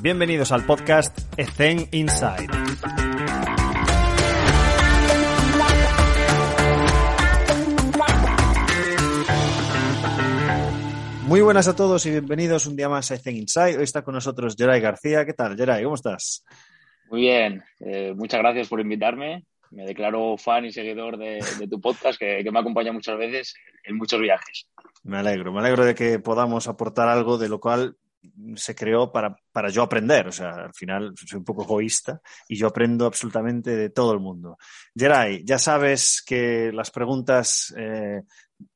Bienvenidos al podcast Ethen Inside. Muy buenas a todos y bienvenidos un día más a Ethen Inside. Hoy está con nosotros Geray García. ¿Qué tal, Geray? ¿Cómo estás? Muy bien, eh, muchas gracias por invitarme. Me declaro fan y seguidor de, tu podcast que, que, me acompaña muchas veces en muchos viajes. Me alegro, me alegro de que podamos aportar algo de lo cual se creó para, para, yo aprender. O sea, al final soy un poco egoísta y yo aprendo absolutamente de todo el mundo. Geray, ya sabes que las preguntas eh,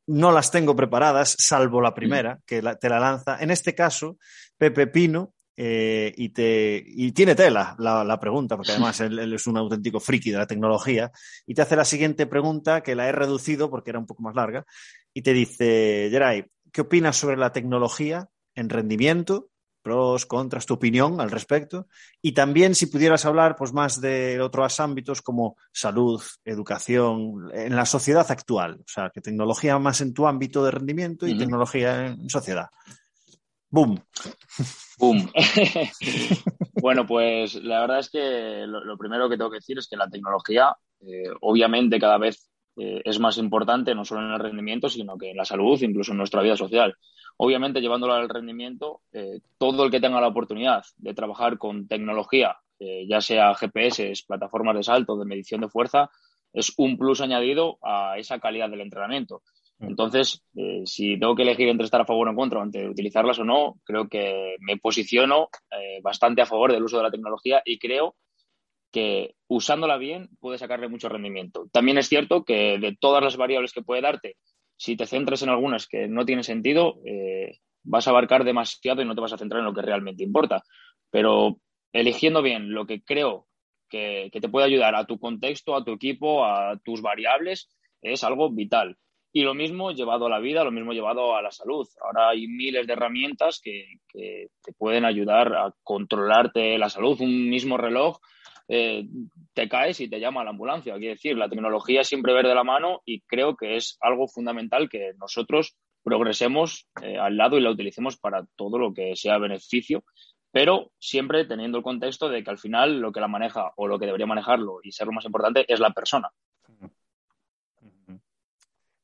no las tengo preparadas, salvo la primera, que la, te la lanza. En este caso, Pepe Pino. Eh, y, te, y tiene tela la, la pregunta, porque además él, él, es un auténtico friki de la tecnología, y te hace la siguiente pregunta, que la he reducido porque era un poco más larga, y te dice, Geray, ¿qué opinas sobre la tecnología en rendimiento, pros, contras, tu opinión al respecto. Y también si pudieras hablar pues, más de otros ámbitos como salud, educación, en la sociedad actual. O sea, que tecnología más en tu ámbito de rendimiento y uh -huh. tecnología en sociedad. ¡Boom! ¡Boom! bueno, pues la verdad es que lo, lo, primero que tengo que decir es que la tecnología, eh, obviamente, cada vez eh, es más importante, no solo en el rendimiento, sino que en la salud, incluso en nuestra vida social obviamente llevándolo al rendimiento, eh, todo el que tenga la oportunidad de trabajar con tecnología, eh, ya sea GPS, plataformas de salto, de medición de fuerza, es un plus añadido a esa calidad del entrenamiento. Entonces, eh, si tengo que elegir entre estar a favor o en contra, entre utilizarlas o no, creo que me posiciono eh, bastante a favor del uso de la tecnología y creo que usándola bien puede sacarle mucho rendimiento. También es cierto que de todas las variables que puede darte, si te centras en algunas que no tienen sentido, eh, vas a abarcar demasiado y no te vas a centrar en lo que realmente importa. Pero eligiendo bien lo que creo que, te puede ayudar a tu contexto, a tu equipo, a tus variables, es algo vital. Y lo mismo llevado a la vida, lo mismo llevado a la salud. Ahora hay miles de herramientas que te pueden ayudar a controlarte la salud. Un mismo reloj eh, te caes y te llama a la ambulancia. Quiero decir, la tecnología siempre ver de la mano y creo que es algo fundamental que nosotros progresemos eh, al lado y la utilicemos para todo lo que sea beneficio, pero siempre teniendo el contexto de que al final lo que la maneja o lo que debería manejarlo y ser lo más importante es la persona.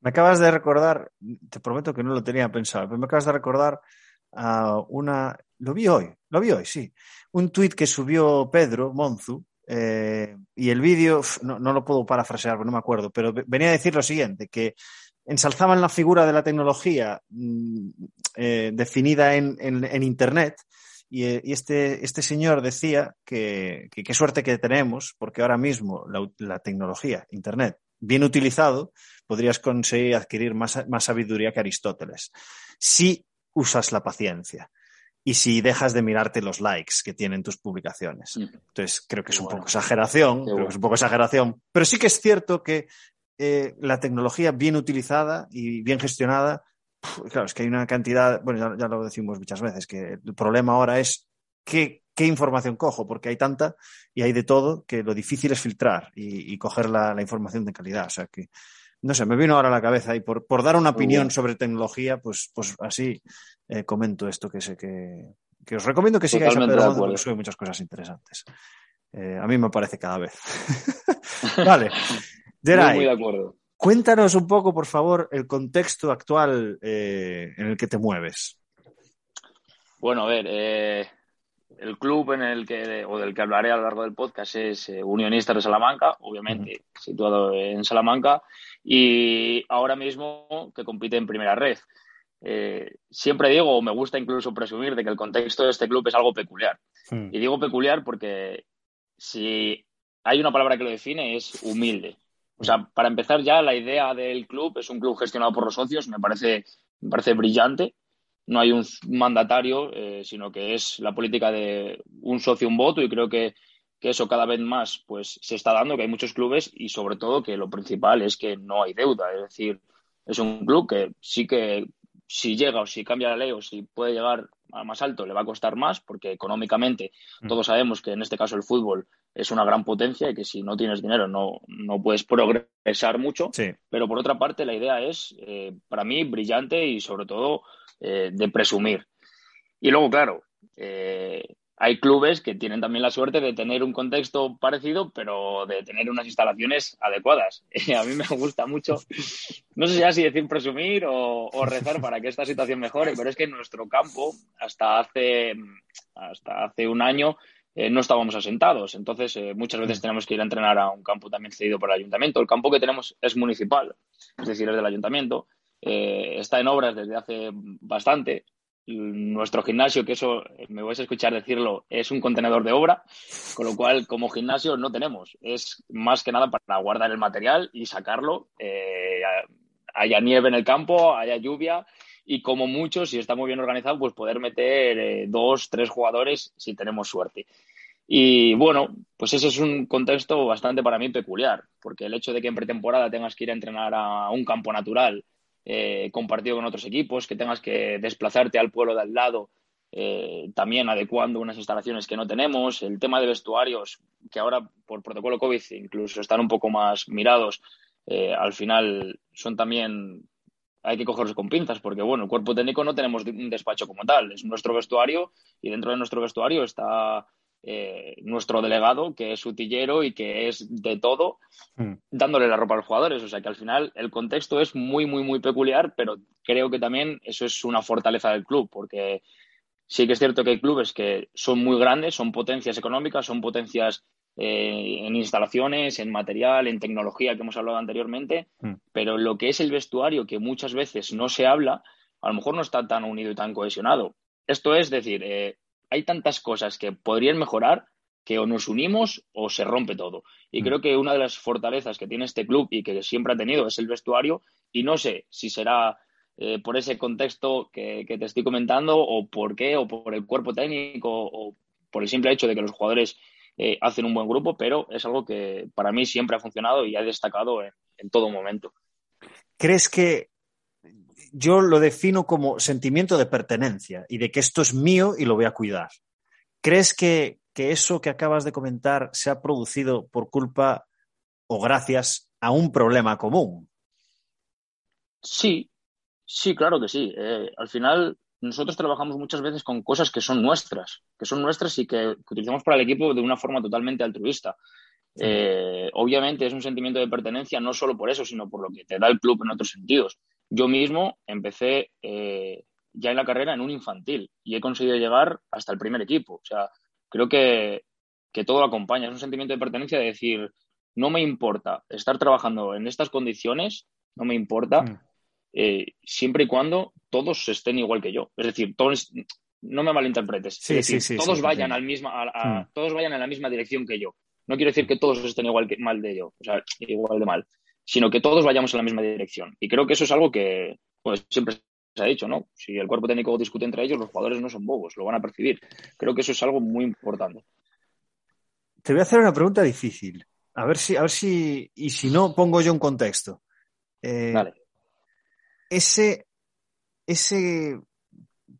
Me acabas de recordar, te prometo que no lo tenía pensado, pero me acabas de recordar una, lo vi hoy, lo vi hoy, sí, un tuit que subió Pedro Monzu, eh, y el vídeo, no, lo puedo parafrasear, no me acuerdo, pero venía a decir lo siguiente, que ensalzaban la figura de la tecnología mmm, eh, definida en, en, Internet y, y, este, este señor decía que qué suerte que tenemos, porque ahora mismo la, la, tecnología, Internet, bien utilizado, podrías conseguir adquirir más, más sabiduría que Aristóteles. Si usas la paciencia y si dejas de mirarte los likes que tienen tus publicaciones. Entonces, creo que es un poco exageración, creo que es un poco exageración, pero sí que es cierto que eh, la tecnología bien utilizada y bien gestionada, claro, es que hay una cantidad, bueno, ya, ya lo decimos muchas veces, que el problema ahora es qué, qué, información cojo, porque hay tanta y hay de todo que lo difícil es filtrar y, y coger la, la, información de calidad. O sea que, no sé, me vino ahora a la cabeza y por, por dar una opinión sobre tecnología, pues, pues así eh, comento esto que sé que, que os recomiendo que sigáis Totalmente a Pedro porque sube muchas cosas interesantes. Eh, a mí me parece cada vez. vale. Geray, muy, de acuerdo. Cuéntanos un poco, por favor, el contexto actual eh, en el que te mueves. Bueno, a ver, el club en el que, o del que hablaré a lo largo del podcast es eh, Unionistas de Salamanca, obviamente uh -huh. situado en Salamanca, y ahora mismo que compite en primera red. Eh, siempre digo, o me gusta incluso presumir, de que el contexto de este club es algo peculiar. Uh -huh. Y digo peculiar porque si hay una palabra que lo define es humilde. O sea, para empezar ya, la idea del club es un club gestionado por los socios, me parece, me parece brillante no hay un mandatario, eh, sino que es la política de un socio, un voto, y creo que, que, eso cada vez más pues, se está dando, que hay muchos clubes y sobre todo que lo principal es que no hay deuda, es decir, es un club que sí que si llega o si cambia la ley o si puede llegar a más alto le va a costar más porque económicamente mm. todos sabemos que en este caso el fútbol es una gran potencia y que si no tienes dinero no, no puedes progresar mucho. Pero por otra parte la idea es eh, para mí brillante y sobre todo eh, de presumir. Y luego, claro, eh, hay clubes que tienen también la suerte de tener un contexto parecido, pero de tener unas instalaciones adecuadas. a mí me gusta mucho, no sé si así decir presumir o, rezar para que esta situación mejore, pero es que en nuestro campo, hasta hace, hasta hace un año, eh, no estábamos asentados. Entonces, eh, muchas veces mm. tenemos que ir a entrenar a un campo también cedido por el ayuntamiento. El campo que tenemos es municipal, es decir, es del ayuntamiento. Eh, está en obras desde hace bastante nuestro gimnasio, que eso me vais a escuchar decirlo, es un contenedor de obra, con lo cual como gimnasio no tenemos. Es más que nada para guardar el material y sacarlo. Eh, haya nieve en el campo, haya lluvia y como mucho, si está muy bien organizado, pues poder meter eh, dos, tres jugadores si tenemos suerte. Y bueno, pues ese es un contexto bastante para mí peculiar, porque el hecho de que en pretemporada tengas que ir a entrenar a un campo natural eh, compartido con otros equipos, que tengas que desplazarte al pueblo de al lado, eh, también adecuando unas instalaciones que no tenemos, el tema de vestuarios, que ahora por protocolo COVID incluso están un poco más mirados, eh, al final son también, hay que cogerlos con pinzas, porque bueno, el cuerpo técnico no tenemos un despacho como tal, es nuestro vestuario y dentro de nuestro vestuario está eh, nuestro delegado, que es utillero y que es de todo, mm. dándole la ropa a los jugadores. O sea que al final el contexto es muy, muy, muy peculiar, pero creo que también eso es una fortaleza del club, porque sí que es cierto que hay clubes que son muy grandes, son potencias económicas, son potencias eh, en instalaciones, en material, en tecnología que hemos hablado anteriormente, mm. pero lo que es el vestuario, que muchas veces no se habla, a lo mejor no está tan unido y tan cohesionado. Esto es decir, eh, hay tantas cosas que podrían mejorar que o nos unimos o se rompe todo. Y mm. creo que una de las fortalezas que tiene este club y que siempre ha tenido es el vestuario y no sé si será eh, por ese contexto que, te estoy comentando o por qué o por el cuerpo técnico o por el simple hecho de que los jugadores eh, hacen un buen grupo, pero es algo que para mí siempre ha funcionado y ha destacado en todo momento. ¿Crees que yo lo defino como sentimiento de pertenencia y de que esto es mío y lo voy a cuidar. ¿Crees que, eso que acabas de comentar se ha producido por culpa o gracias a un problema común? Sí, sí, claro que sí. Eh, al final, nosotros trabajamos muchas veces con cosas que son nuestras, que son nuestras y que, utilizamos para el equipo de una forma totalmente altruista. Eh, obviamente es un sentimiento de pertenencia no solo por eso, sino por lo que te da el club en otros sentidos. Yo mismo empecé eh, ya en la carrera en un infantil y he conseguido llegar hasta el primer equipo. O sea, creo que, todo lo acompaña. Es un sentimiento de pertenencia de decir, no me importa estar trabajando en estas condiciones, no me importa, mm. eh, siempre y cuando todos estén igual que yo. Es decir, todos, no me malinterpretes. todos vayan al misma, mm. todos vayan en la misma dirección que yo. No quiero decir que todos estén igual que mal de yo, o sea, igual de mal sino que todos vayamos en la misma dirección. Y creo que eso es algo que pues, siempre se ha dicho, ¿no? Si el cuerpo técnico discute entre ellos, los jugadores no son bobos, lo van a percibir. Creo que eso es algo muy importante. Te voy a hacer una pregunta difícil. A ver si, a ver si, y si no, pongo yo un contexto. Eh, ese, ese,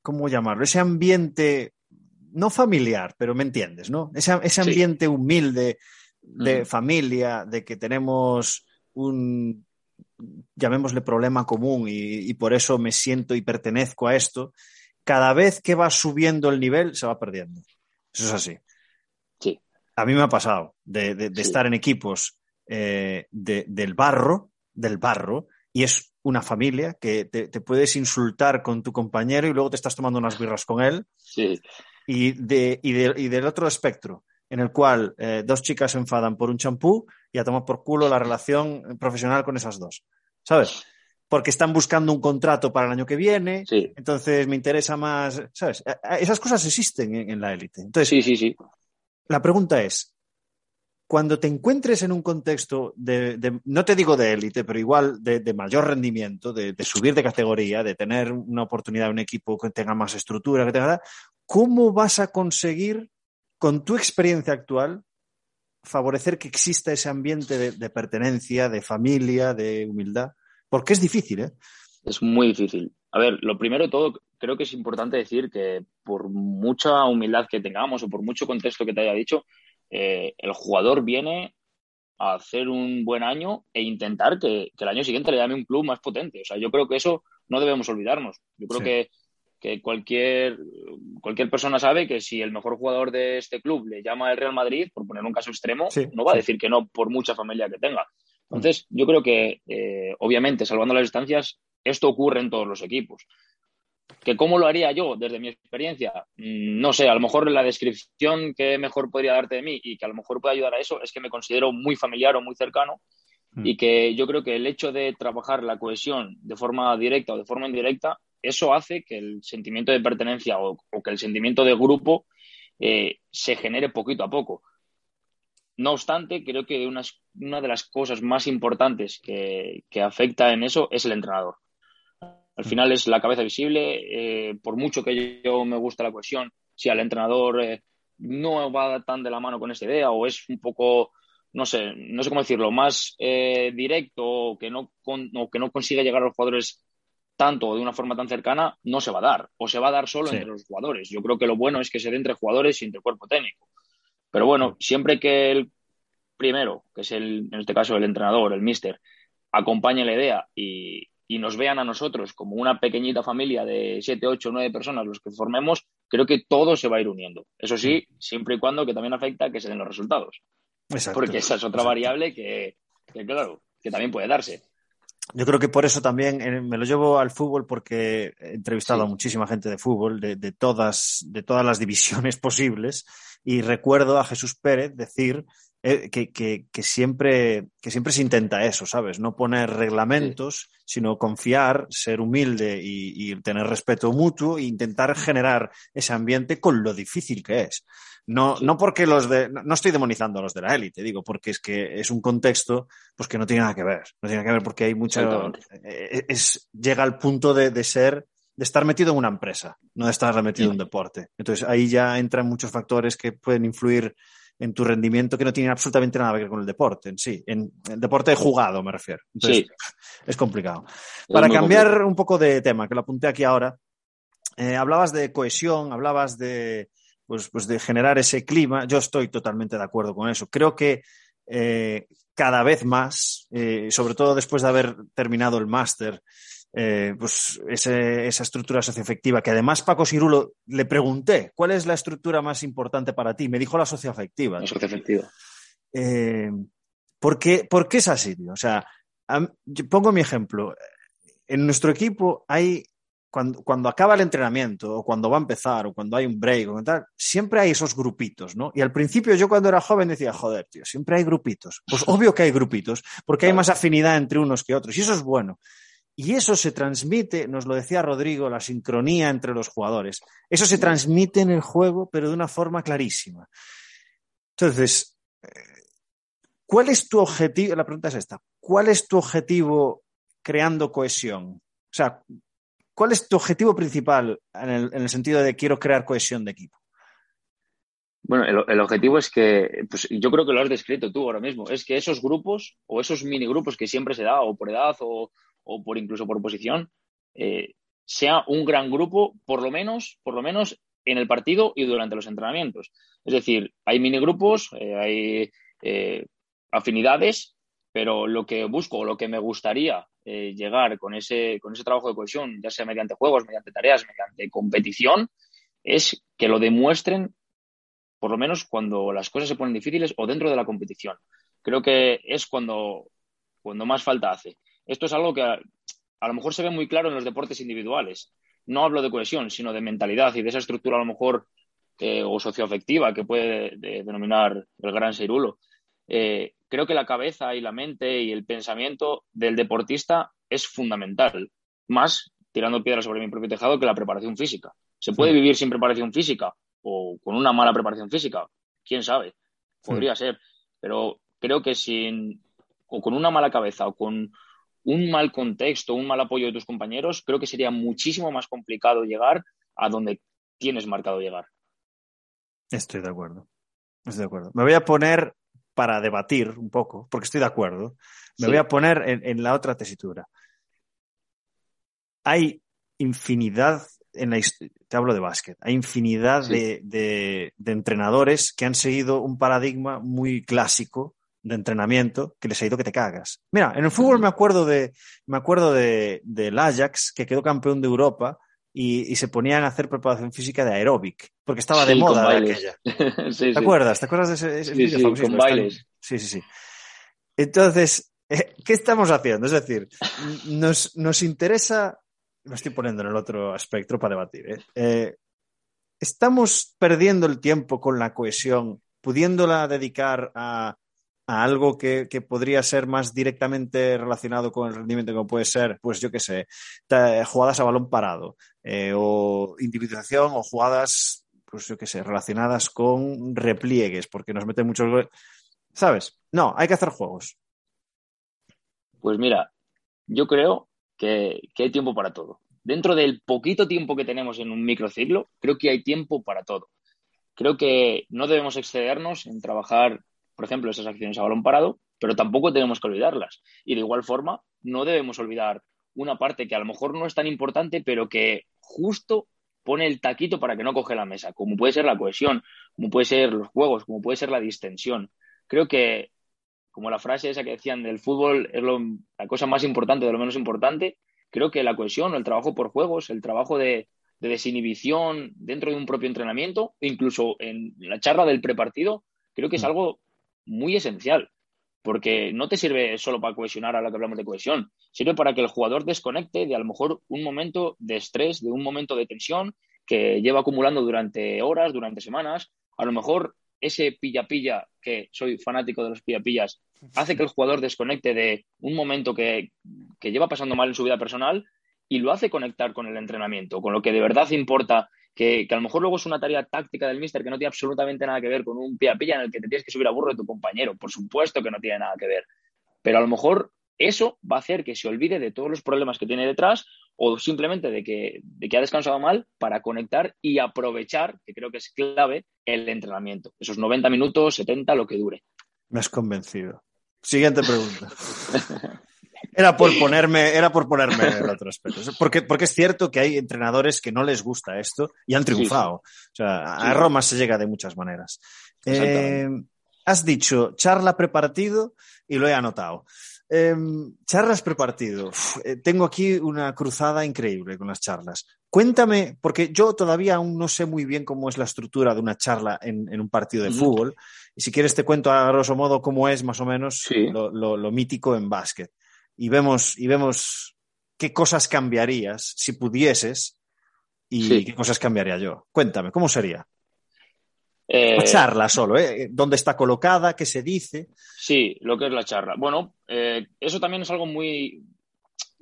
¿cómo llamarlo? Ese ambiente, no familiar, pero me entiendes, ¿no? Ese, ese ambiente humilde de familia, de que tenemos un, llamémosle problema común y, por eso me siento y pertenezco a esto, cada vez que va subiendo el nivel se va perdiendo. Eso es así. Sí. A mí me ha pasado de, estar en equipos eh, del barro, del barro, y es una familia que te, puedes insultar con tu compañero y luego te estás tomando unas birras con él. Sí. Y, de, y, y del otro espectro, en el cual eh, dos chicas se enfadan por un champú y a tomar por culo la relación profesional con esas dos. ¿Sabes? Porque están buscando un contrato para el año que viene, entonces me interesa más, ¿sabes? Esas cosas existen en, la élite. Entonces, sí, sí, sí. La pregunta es, cuando te encuentres en un contexto de, no te digo de élite, pero igual de, mayor rendimiento, de, subir de categoría, de tener una oportunidad, un equipo que tenga más estructura, que tenga, ¿cómo vas a conseguir, con tu experiencia actual, favorecer que exista ese ambiente de, pertenencia, de familia, de humildad? Porque es difícil, ¿eh? Es muy difícil. A ver, lo primero de todo, creo que es importante decir que por mucha humildad que tengamos o por mucho contexto que te haya dicho, eh, el jugador viene a hacer un buen año e intentar que, el año siguiente le llame un club más potente. O sea, yo creo que eso no debemos olvidarnos. Yo creo que, cualquier, cualquier persona sabe que si el mejor jugador de este club le llama el Real Madrid, por poner un caso extremo, no va a decir que no por mucha familia que tenga. Entonces, yo creo que, eh, obviamente, salvando las distancias, esto ocurre en todos los equipos. ¿Que cómo lo haría yo desde mi experiencia? Mm, no sé, a lo mejor la descripción que mejor podría darte de mí y que a lo mejor puede ayudar a eso es que me considero muy familiar o muy cercano mm. y que yo creo que el hecho de trabajar la cohesión de forma directa o de forma indirecta, eso hace que el sentimiento de pertenencia o, que el sentimiento de grupo eh, se genere poquito a poco. No obstante, creo que una de las cosas más importantes que afecta en eso es el entrenador. Al final es la cabeza visible. Eh, por mucho que yo me guste la cohesión, si al entrenador eh, no va tan de la mano con esa idea o es un poco, no sé, no sé cómo decirlo, más directo o que no, que no consigue llegar a los jugadores tanto o de una forma tan cercana, no se va a dar. O se va a dar solo entre los jugadores. Yo creo que lo bueno es que se dé entre jugadores y entre cuerpo técnico. Pero bueno, siempre que el primero, que es el, en este caso el entrenador, el mister, acompañe la idea y, y nos vean a nosotros como una pequeñita familia de siete, ocho, nueve personas los que formemos, creo que todo se va a ir uniendo. Eso sí, siempre y cuando que también afecta que se den los resultados. Porque esa es otra variable que, claro, que también puede darse. Yo creo que por eso también eh, me lo llevo al fútbol porque he entrevistado a muchísima gente de fútbol, de, de, todas, de todas las divisiones posibles, y recuerdo a Jesús Pérez decir eh, que, que, que, siempre, que siempre se intenta eso, ¿sabes? No poner reglamentos, sino confiar, ser humilde y, y, tener respeto mutuo e intentar generar ese ambiente con lo difícil que es. No, no porque los de, no estoy demonizando a los de la élite, digo, porque es que es un contexto pues que no tiene nada que ver. No tiene que ver porque hay mucho, eh, es, llega al punto de, de ser de estar metido en una empresa, no de estar metido en un deporte. Entonces ahí ya entran muchos factores que pueden influir en tu rendimiento que no tiene absolutamente nada que ver con el deporte en sí. En el deporte jugado, me refiero. Entonces, es complicado. Para cambiar un poco de tema, que lo apunté aquí ahora, eh, hablabas de cohesión, hablabas de, pues, pues, de generar ese clima. Yo estoy totalmente de acuerdo con eso. Creo que eh, cada vez más, eh, sobre todo después de haber terminado el máster, eh, pues ese, esa estructura socioafectiva, que además Paco Sirulo le pregunté, ¿cuál es la estructura más importante para ti? Me dijo la socioafectiva. La socioafectiva. Eh, ¿por, qué, ¿Por qué es así? O sea, yo pongo mi ejemplo. En nuestro equipo hay, cuando, cuando, acaba el entrenamiento, o cuando va a empezar, o cuando hay un break, o tal, siempre hay esos grupitos, ¿no? Y al principio yo cuando era joven decía, joder, tío, siempre hay grupitos. Pues obvio que hay grupitos, porque hay más afinidad entre unos que otros, y eso es bueno. Y eso se transmite, nos lo decía Rodrigo, la sincronía entre los jugadores. Eso se transmite en el juego, pero de una forma clarísima. Entonces, eh, ¿cuál es tu objetivo? La pregunta es esta. ¿Cuál es tu objetivo creando cohesión? O sea, ¿cuál es tu objetivo principal en el, sentido de quiero crear cohesión de equipo? Bueno, el, objetivo es que, pues yo creo que lo has descrito tú ahora mismo, es que esos grupos o esos minigrupos que siempre se da, o por edad o, o por incluso por posición, eh, sea un gran grupo, por lo menos, por lo menos en el partido y durante los entrenamientos. Es decir, hay minigrupos, eh, hay eh, afinidades, pero lo que busco o lo que me gustaría llegar con ese, con ese trabajo de cohesión, ya sea mediante juegos, mediante tareas, mediante competición, es que lo demuestren por lo menos cuando las cosas se ponen difíciles o dentro de la competición. Creo que es cuando, cuando más falta hace. Esto es algo que a, lo mejor se ve muy claro en los deportes individuales. No hablo de cohesión, sino de mentalidad y de esa estructura a lo mejor eh, o socioafectiva que puede denominar el gran Seirulo. Eh, creo que la cabeza y la mente y el pensamiento del deportista es fundamental, más tirando piedras sobre mi propio tejado que la preparación física. ¿Se puede vivir sin preparación física o con una mala preparación física? ¿Quién sabe? Podría ser. pero creo que sin, o con una mala cabeza o con un mal contexto, un mal apoyo de tus compañeros, creo que sería muchísimo más complicado llegar a donde tienes marcado llegar. Estoy de acuerdo. Estoy de acuerdo. Me voy a poner para debatir un poco, porque estoy de acuerdo. Me Sí. voy a poner en, en la otra tesitura. Hay infinidad, en la, te hablo de básquet, hay infinidad Sí. de, de- de entrenadores que han seguido un paradigma muy clásico de entrenamiento que les ha ido que te cagas. Mira, en el fútbol me acuerdo de, me acuerdo de, del Ajax, que quedó campeón de Europa y, y se ponían a hacer preparación física de aeróbic, porque estaba de Sí, moda aquella. sí, ¿Te sí. acuerdas? ¿Te acuerdas de ese, ese famosísimo? con bailes. Sí, sí, sí. Entonces, eh, ¿qué estamos haciendo? Es decir, nos, nos interesa, lo estoy poniendo en el otro espectro para debatir, ¿eh? Eh, estamos perdiendo el tiempo con la cohesión, pudiéndola dedicar a, a algo que, que podría ser más directamente relacionado con el rendimiento, como puede ser, pues yo qué sé, jugadas a balón parado, eh, o individualización, o jugadas, pues yo qué sé, relacionadas con repliegues, porque nos meten muchos. ¿Sabes? No, hay que hacer juegos. Pues mira, yo creo que, que hay tiempo para todo. Dentro del poquito tiempo que tenemos en un microciclo, creo que hay tiempo para todo. Creo que no debemos excedernos en trabajar, por ejemplo, esas acciones a balón parado, pero tampoco tenemos que olvidarlas. Y de igual forma, no debemos olvidar una parte que a lo mejor no es tan importante, pero que justo pone el taquito para que no coge la mesa, como puede ser la cohesión, como puede ser los juegos, como puede ser la distensión. Creo que como la frase esa que decían del fútbol es lo- la cosa más importante de lo menos importante, creo que la cohesión el trabajo por juegos, el trabajo de, de desinhibición dentro de un propio entrenamiento, incluso en la charla del prepartido, creo que es Mm. algo muy esencial, porque no te sirve solo para cohesionar a la que hablamos de cohesión, sirve para que el jugador desconecte de a lo mejor un momento de estrés, de un momento de tensión que lleva acumulando durante horas, durante semanas, a lo mejor ese pilla-pilla, que soy fanático de los pilla-pillas, hace que el jugador desconecte de un momento que, que lleva pasando mal en su vida personal y lo hace conectar con el entrenamiento, con lo que de verdad importa, que, que a lo mejor luego es una tarea táctica del míster que no tiene absolutamente nada que ver con un pilla-pilla en el que te tienes que subir a burro de tu compañero. Por supuesto que no tiene nada que ver. Pero a lo mejor eso va a hacer que se olvide de todos los problemas que tiene detrás o simplemente de que, de que ha descansado mal para conectar y aprovechar, que creo que es clave, el entrenamiento. Esos 90 minutos, 70, lo que dure. Me has convencido. Siguiente pregunta. Era por ponerme, era por ponerme el otro aspecto. Porque, porque es cierto que hay entrenadores que no les gusta esto y han triunfado. O sea, a. Roma se llega de muchas maneras. Eh, has dicho charla prepartido y lo he anotado. Eh, charlas prepartido. Uf, eh, tengo aquí una cruzada increíble con las charlas. Cuéntame, porque yo todavía aún no sé muy bien cómo es la estructura de una charla en, en un partido de fútbol. Y si quieres te cuento a grosso modo cómo es más o menos Sí. lo, lo- lo mítico en básquet. Y vemos, y vemos qué cosas cambiarías si pudieses y Sí. qué cosas cambiaría yo. Cuéntame, ¿cómo sería? Eh, La charla solo, ¿eh? ¿Dónde está colocada? ¿Qué se dice? Sí, lo que es la charla. Bueno, eh, eso también es algo muy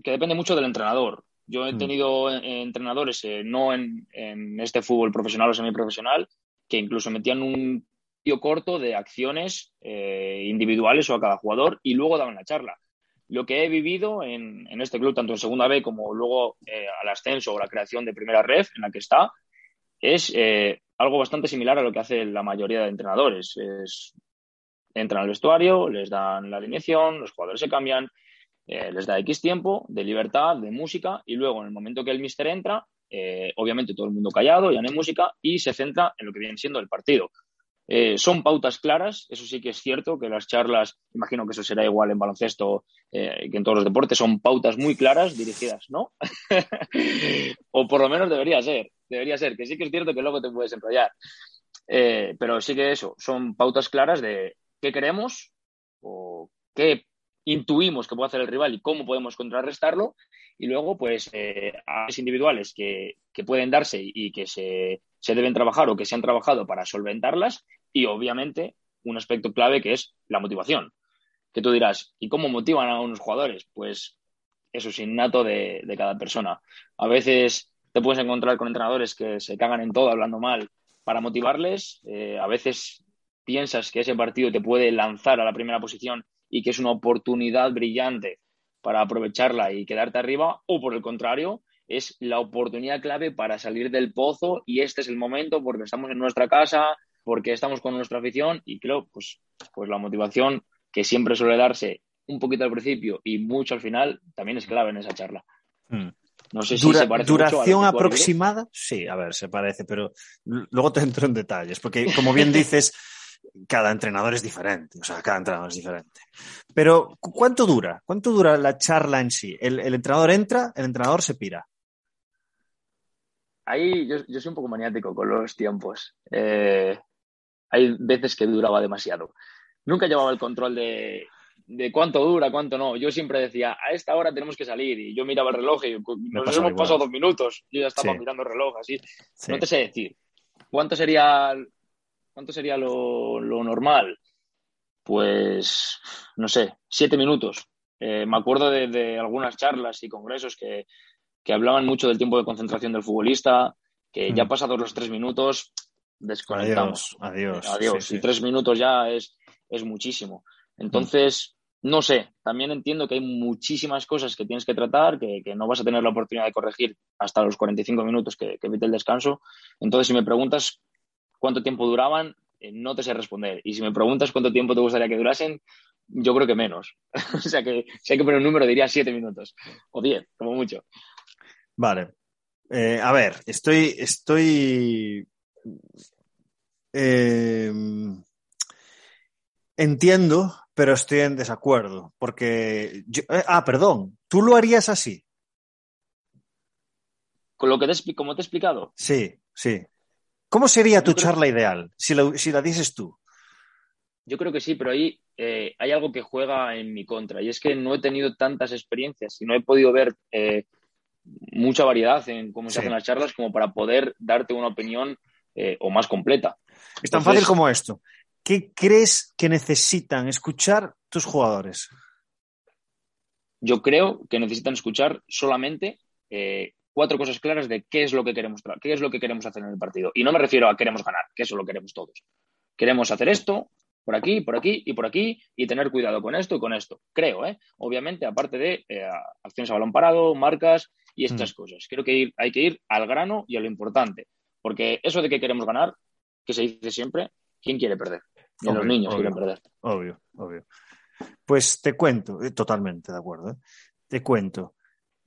que depende mucho del entrenador. Yo he Mm. tenido eh, entrenadores, eh, no en, en este fútbol profesional o semiprofesional, que incluso metían un tío corto de acciones individuales o a cada jugador y luego daban la charla. Lo que he vivido en, en este club, tanto en Segunda B como luego eh, al ascenso o la creación de Primera Ref, en la que está, es eh, algo bastante similar a lo que hace la mayoría de entrenadores. Es, entran al vestuario, les dan la alineación, los jugadores se cambian, eh, les da X tiempo de libertad, de música, y luego en el momento que el mister entra, eh, obviamente todo el mundo callado, ya no hay música, y se centra en lo que viene siendo el partido. Eh, son pautas claras, eso sí que es cierto, que las charlas, imagino que eso será igual en baloncesto eh, que en todos los deportes, son pautas muy claras dirigidas, ¿no? o por lo menos debería ser, debería ser, que sí que es cierto que luego te puedes enrollar. Eh, pero sí que eso, son pautas claras de qué queremos o qué intuimos que puede hacer el rival y cómo podemos contrarrestarlo. Y luego, pues, eh, acciones individuales que, que, pueden darse y que se, se deben trabajar o que se han trabajado para solventarlas. Y obviamente, un aspecto clave que es la motivación. Que tú dirás, ¿y cómo motivan a unos jugadores? Pues eso es innato de, cada persona. A veces te puedes encontrar con entrenadores que se cagan en todo hablando mal para motivarles. Eh, a veces piensas que ese partido te puede lanzar a la primera posición y que es una oportunidad brillante para aprovecharla y quedarte arriba, o por el contrario, es la oportunidad clave para salir del pozo y este es el momento porque estamos en nuestra casa, porque estamos con nuestra afición y creo, pues, pues la motivación que siempre suele darse un poquito al principio y mucho al final también es clave en esa charla. Hmm. No sé si se parece duración aproximada, sí, a ver, se parece, pero luego te entro en detalles, porque como bien dices, cada entrenador es diferente, o sea, cada entrenador es diferente. Pero, ¿cuánto dura? ¿Cuánto dura la charla en sí? El, entrenador entra, el entrenador se pira. Ahí yo, soy un poco maniático con los tiempos. Eh, hay veces que duraba demasiado. Nunca llevaba el control de, de cuánto dura, cuánto no. Yo siempre decía, a esta hora tenemos que salir. Y yo miraba el reloj y nos hemos pasado dos minutos. Yo ya estaba mirando el reloj, así. No te sé decir. ¿Cuánto sería, cuánto sería lo, normal? Pues, no sé, siete minutos. Eh, me acuerdo de, algunas charlas y congresos que, hablaban mucho del tiempo de concentración del futbolista, que ya mm. pasados los tres minutos desconectamos. Adiós. Adiós. Y tres minutos ya es, es muchísimo. Entonces, no sé, también entiendo que hay muchísimas cosas que tienes que tratar, que, no vas a tener la oportunidad de corregir hasta los 45 minutos que, que evite el descanso. Entonces, si me preguntas cuánto tiempo duraban, eh, no te sé responder. Y si me preguntas cuánto tiempo te gustaría que durasen, yo creo que menos. o sea que si hay que poner un número, diría 7 minutos o 10, como mucho. Vale. Eh, a ver, estoy. estoy eh, entiendo pero estoy en desacuerdo, porque... Eh, ah, perdón, ¿tú lo harías así? ¿Con lo que te, como te he explicado? Sí, sí. ¿Cómo sería tu charla ideal si, si, la dices tú? Yo creo que sí, pero ahí eh, hay algo que juega en mi contra y es que no he tenido tantas experiencias y no he podido ver eh, mucha variedad en cómo se hacen las charlas como para poder darte una opinión o más completa. Es tan fácil como esto. ¿Qué crees que necesitan escuchar tus jugadores? Yo creo que necesitan escuchar solamente eh, cuatro cosas claras de qué es lo que queremos qué es lo que queremos hacer en el partido. Y no me refiero a queremos ganar, que eso lo queremos todos. Queremos hacer esto, por aquí, por aquí y por aquí, y tener cuidado con esto y con esto. Creo, ¿eh? Obviamente, aparte de eh, acciones a balón parado, marcas y estas mm. cosas. Creo que hay que ir al grano y a lo importante. Porque eso de que queremos ganar, que se dice siempre, ¿quién quiere perder? los niños quieren perder. Obvio, obvio. Pues te cuento, eh, totalmente de acuerdo. Eh. Te cuento.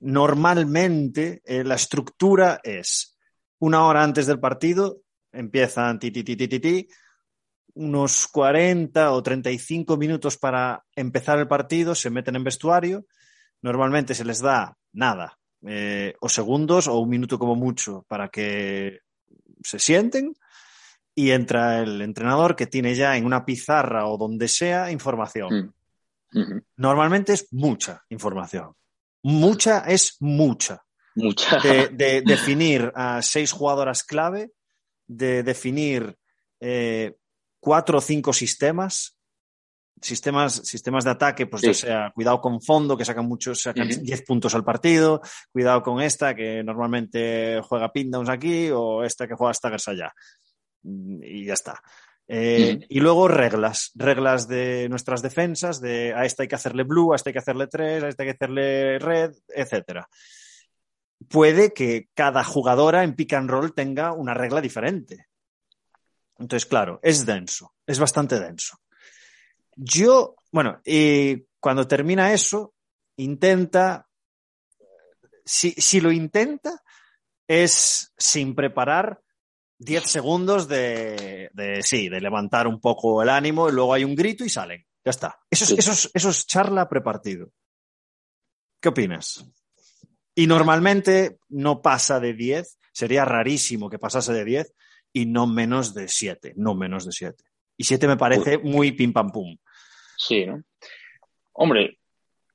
Normalmente eh, la estructura es una hora antes del partido, empiezan ti, ti, ti, ti, ti, unos 40 o 35 minutos para empezar el partido, se meten en vestuario. Normalmente se les da nada, o segundos o un minuto como mucho para que se sienten y entra el entrenador que tiene ya en una pizarra o donde sea información. Mm. Normalmente es mucha información. Mucha es mucha. Mucha. De, definir a seis jugadoras clave, de definir eh, cuatro o cinco sistemas, sistemas, sistemas de ataque, pues ya sea cuidado con fondo, que sacan muchos, sacan 10 puntos al partido, cuidado con esta, que normalmente juega pin downs aquí, o esta que juega staggers allá y ya está. Eh, y luego reglas, reglas de nuestras defensas, de a esta hay que hacerle blue, a esta hay que hacerle tres, a esta hay que hacerle red, etcétera. Puede que cada jugadora en pick and roll tenga una regla diferente. Entonces, claro, es denso, es bastante denso. Yo, bueno, y cuando termina eso, intenta, si, si lo intenta, es sin preparar 10 segundos de, sí, de levantar un poco el ánimo y luego hay un grito y salen. Ya está. Eso es, eso es, charla prepartido. ¿Qué opinas? Y normalmente no pasa de 10, sería rarísimo que pasase de 10 y no menos de 7, no menos de 7. Y 7 me parece muy pim pam pum. Sí, ¿no? Hombre,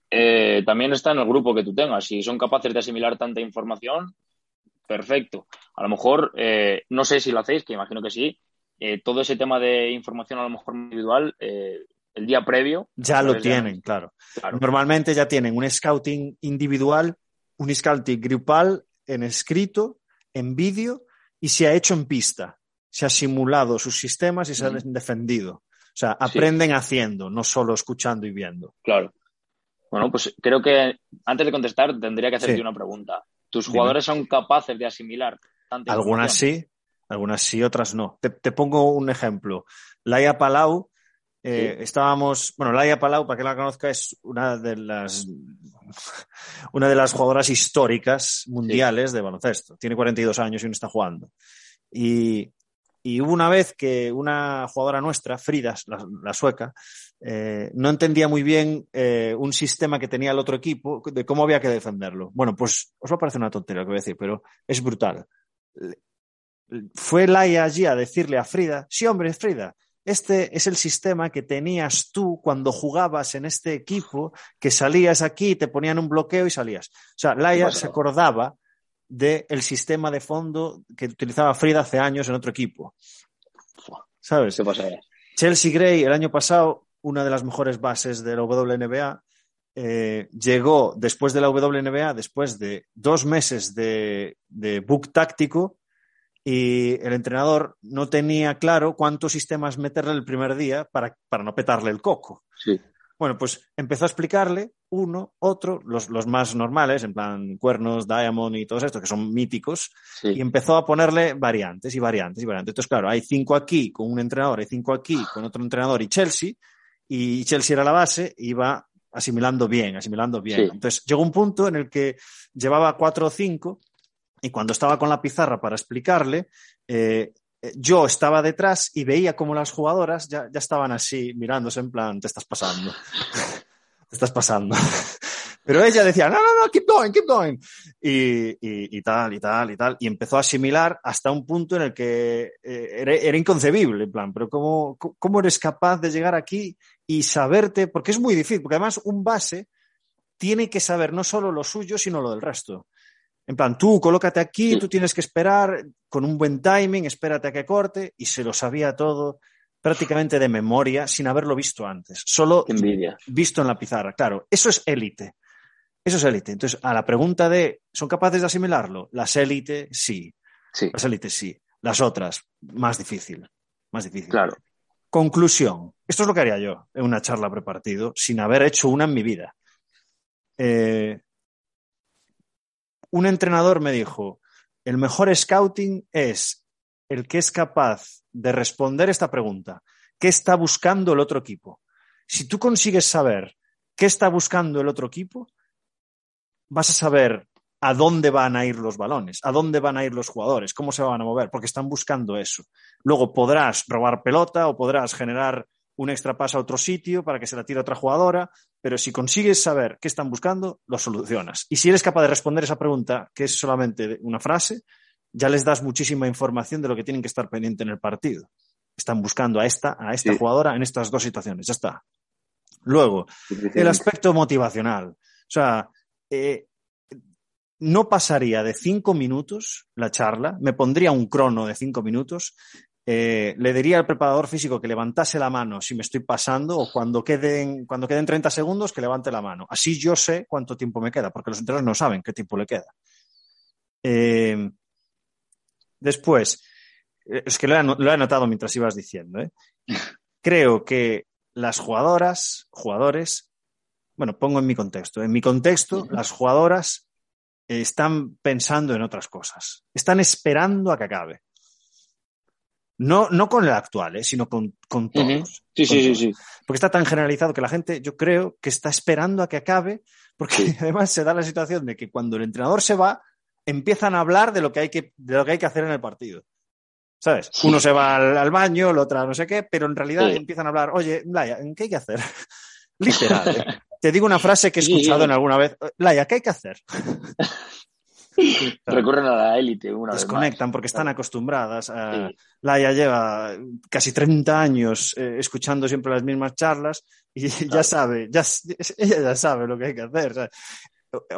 eh, también está en el grupo que tú tengas. Si son capaces de asimilar tanta información, perfecto. A lo mejor, eh, no sé si lo hacéis, que imagino que sí, eh, todo ese tema de información a lo mejor individual, el día previo. Ya lo tienen, claro. Normalmente ya tienen un scouting individual, un scouting grupal en escrito, en vídeo y se ha hecho en pista. se ha simulado sus sistemas y se han defendido. O sea, aprenden haciendo, no solo escuchando y viendo. Claro. Bueno, pues creo que antes de contestar tendría que hacerte una pregunta. ¿Tus jugadores son capaces de asimilar tanta Algunas sí, algunas sí, otras no. Te, pongo un ejemplo. Laia Palau, eh, estábamos, bueno, Laia Palau, para que la conozca, es una de las una de las jugadoras históricas mundiales de baloncesto. Tiene 42 años y no está jugando. Y, hubo una vez que una jugadora nuestra, Frida, la, sueca, eh, no entendía muy bien eh, un sistema que tenía el otro equipo de cómo había que defenderlo. Bueno, pues os va a parecer una tontería lo que voy a decir, pero es brutal fue Laia allí a decirle a Frida, sí, hombre, Frida, este es el sistema que tenías tú cuando jugabas en este equipo, que salías aquí, te ponían un bloqueo y salías. O sea, Laia se acordaba del sistema de fondo que utilizaba Frida hace años en otro equipo. ¿Sabes? Chelsea Gray, el año pasado, una de las mejores bases de la WNBA, eh, llegó después de la WNBA, después de dos meses de, de book táctico, y el entrenador no tenía claro cuántos sistemas meterle el primer día para, para no petarle el coco. Sí. Bueno, pues empezó a explicarle uno, otro, los, los, más normales, en plan cuernos, diamond y todos estos, que son míticos, y empezó a ponerle variantes y variantes y variantes. Entonces, claro, hay cinco aquí con un entrenador, hay cinco aquí con otro entrenador y Chelsea, y Chelsea era la base, iba asimilando bien, asimilando bien. Entonces, llegó un punto en el que llevaba cuatro o cinco y cuando estaba con la pizarra para explicarle, eh, yo estaba detrás y veía como las jugadoras ya, ya, estaban así mirándose en plan, te estás pasando, te estás pasando. Pero ella decía, no, no, no, keep going, keep going. Y, y, y, tal, y tal, y tal. Y empezó a asimilar hasta un punto en el que eh, era, era, inconcebible, en plan, pero ¿cómo, ¿cómo eres capaz de llegar aquí y saberte? Porque es muy difícil, porque además un base tiene que saber no solo lo suyo, sino lo del resto. En plan, tú colócate aquí, tú tienes que esperar con un buen timing, espérate a que corte, y se lo sabía todo prácticamente de memoria sin haberlo visto antes. Solo visto en la pizarra. Claro, eso es élite. Eso es élite. Entonces, a la pregunta de, ¿son capaces de asimilarlo? Las élites, sí. sí. Las élites, sí. Las otras, más difícil. Más difícil. Claro. Conclusión. Esto es lo que haría yo en una charla prepartido, sin haber hecho una en mi vida. Eh, un entrenador me dijo, el mejor scouting es el que es capaz de responder esta pregunta. ¿Qué está buscando el otro equipo? Si tú consigues saber qué está buscando el otro equipo, vas a saber a dónde van a ir los balones, a dónde van a ir los jugadores, cómo se van a mover, porque están buscando eso. Luego podrás robar pelota o podrás generar un extra paso a otro sitio para que se la tire otra jugadora, pero si consigues saber qué están buscando, lo solucionas. Y si eres capaz de responder esa pregunta, que es solamente una frase, ya les das muchísima información de lo que tienen que estar pendiente en el partido. Están buscando a esta, a esta jugadora en estas dos situaciones. Ya está. Luego, el aspecto motivacional. O sea, eh, no pasaría de cinco minutos la charla, me pondría un crono de cinco minutos eh, le diría al preparador físico que levantase la mano si me estoy pasando o cuando queden, cuando queden 30 segundos que levante la mano. Así yo sé cuánto tiempo me queda, porque los entrenadores no saben qué tiempo le queda. Eh, después, eh, es que lo he, lo he, anotado mientras ibas diciendo. Creo que las jugadoras, jugadores, bueno, pongo en mi contexto. En mi contexto, las jugadoras están pensando en otras cosas. Están esperando a que acabe. No, no con el actual, ¿eh? sino con, con todos. Sí, sí, sí, sí. Porque está tan generalizado que la gente, yo creo, que está esperando a que acabe, porque además se da la situación de que cuando el entrenador se va, empiezan a hablar de lo que hay que, de lo que, hay que hacer en el partido. ¿Sabes? Uno se va al, baño, el otro no sé qué, pero en realidad empiezan a hablar, oye, Laia, ¿qué hay que hacer? Literal. ¿eh? Te digo una frase que he escuchado en alguna vez. Laia, ¿qué hay que hacer? Recurren a la élite una Desconectan porque están acostumbradas. A... Laia lleva casi 30 años eh, escuchando siempre las mismas charlas y ya sabe, ya, ella ya sabe lo que hay que hacer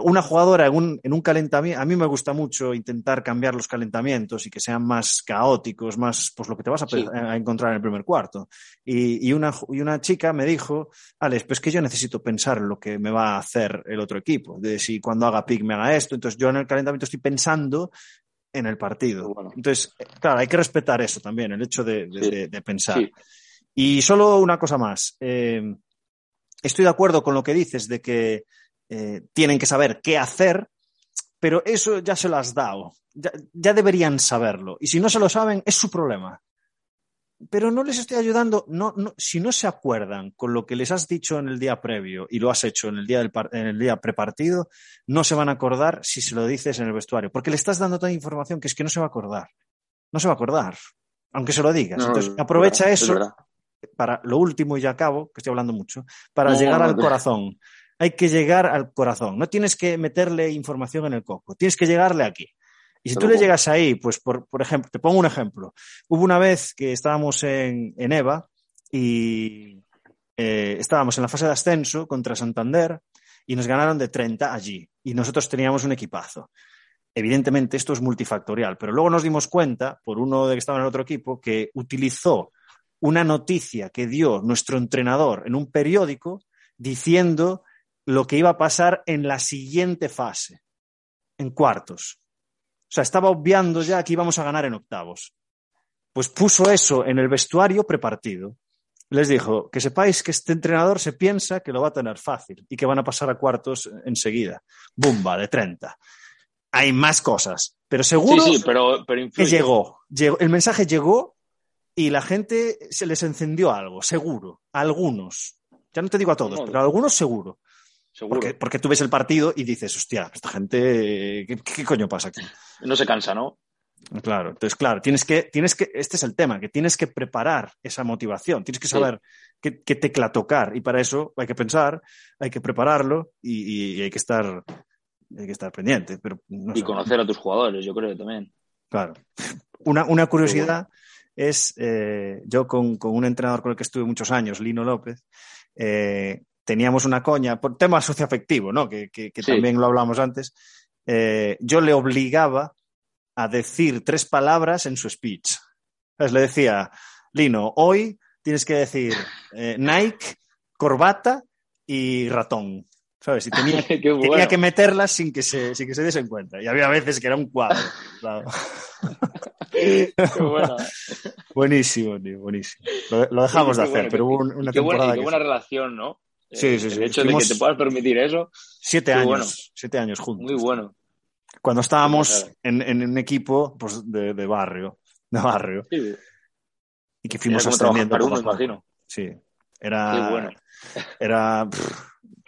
una jugadora en un, en un calentamiento, a mí me gusta mucho intentar cambiar los calentamientos y que sean más caóticos, más pues lo que te vas a, encontrar en el primer cuarto. Y, y, una, y una chica me dijo, Alex, pues que yo necesito pensar en lo que me va a hacer el otro equipo, de si cuando haga pick me haga esto. Entonces yo en el calentamiento estoy pensando en el partido. Entonces, claro, hay que respetar eso también, el hecho de, pensar. Y solo una cosa más. Eh, estoy de acuerdo con lo que dices de que eh, tienen que saber qué hacer, pero eso ya se lo has dado. Ya, deberían saberlo. Y si no se lo saben, es su problema. Pero no les estoy ayudando. No, si no se acuerdan con lo que les has dicho en el día previo y lo has hecho en el día, del, en el día prepartido, no se van a acordar si se lo dices en el vestuario. Porque le estás dando tanta información que es que no se va a acordar. No se va a acordar. Aunque se lo digas. Entonces, aprovecha eso para lo último y ya acabo, que estoy hablando mucho, para llegar al corazón. Hay que llegar al corazón. No tienes que meterle información en el coco, tienes que llegarle aquí. Y si tú le llegas ahí, pues por, ejemplo, te pongo un ejemplo. Hubo una vez que estábamos en, en EVA y eh, estábamos en la fase de ascenso contra Santander y nos ganaron de 30 allí. Y nosotros teníamos un equipazo. Evidentemente esto es multifactorial, pero luego nos dimos cuenta, por uno de que estaba en el otro equipo, que utilizó una noticia que dio nuestro entrenador en un periódico diciendo lo que iba a pasar en la siguiente fase, en cuartos. O sea, estaba obviando ya que íbamos a ganar en octavos. Pues puso eso en el vestuario prepartido. Les dijo que sepáis que este entrenador se piensa que lo va a tener fácil y que van a pasar a cuartos enseguida. Bumba, de 30. Hay más cosas, pero seguro que llegó. El mensaje llegó y la gente se les encendió algo, seguro, a algunos. Ya no te digo a todos, pero a algunos seguro. Porque, porque, tú ves el partido y dices, hostia, esta gente, ¿qué, coño pasa aquí? No se cansa, ¿no? Claro, entonces, claro, tienes que, tienes que, este es el tema, que tienes que preparar esa motivación, tienes que saber qué, tecla tocar y para eso hay que pensar, hay que prepararlo y, hay que estar, hay que estar pendiente. Pero, y conocer a tus jugadores, yo creo también. Claro. Una, una curiosidad es, eh, yo con, un entrenador con el que estuve muchos años, Lino López, eh, teníamos una coña, por tema socioafectivo, ¿no? que, también lo hablamos antes, eh, yo le obligaba a decir tres palabras en su speech. le decía, Lino, hoy tienes que decir Nike, corbata y ratón. ¿Sabes? Y tenía, tenía que meterlas sin que, se, sin que se en cuenta. Y había veces que era un cuadro. Qué bueno. buenísimo, tío, buenísimo. Lo, dejamos de hacer, pero hubo una temporada. Qué buena relación, ¿no? Sí, sí, sí. El hecho de que te puedas permitir eso. Siete años, siete años juntos. Muy bueno. Cuando estábamos en, en, un equipo pues, de, de, barrio, de barrio. Sí. Y que fuimos ascendiendo. Uno, imagino. Sí. Era. Qué bueno. Era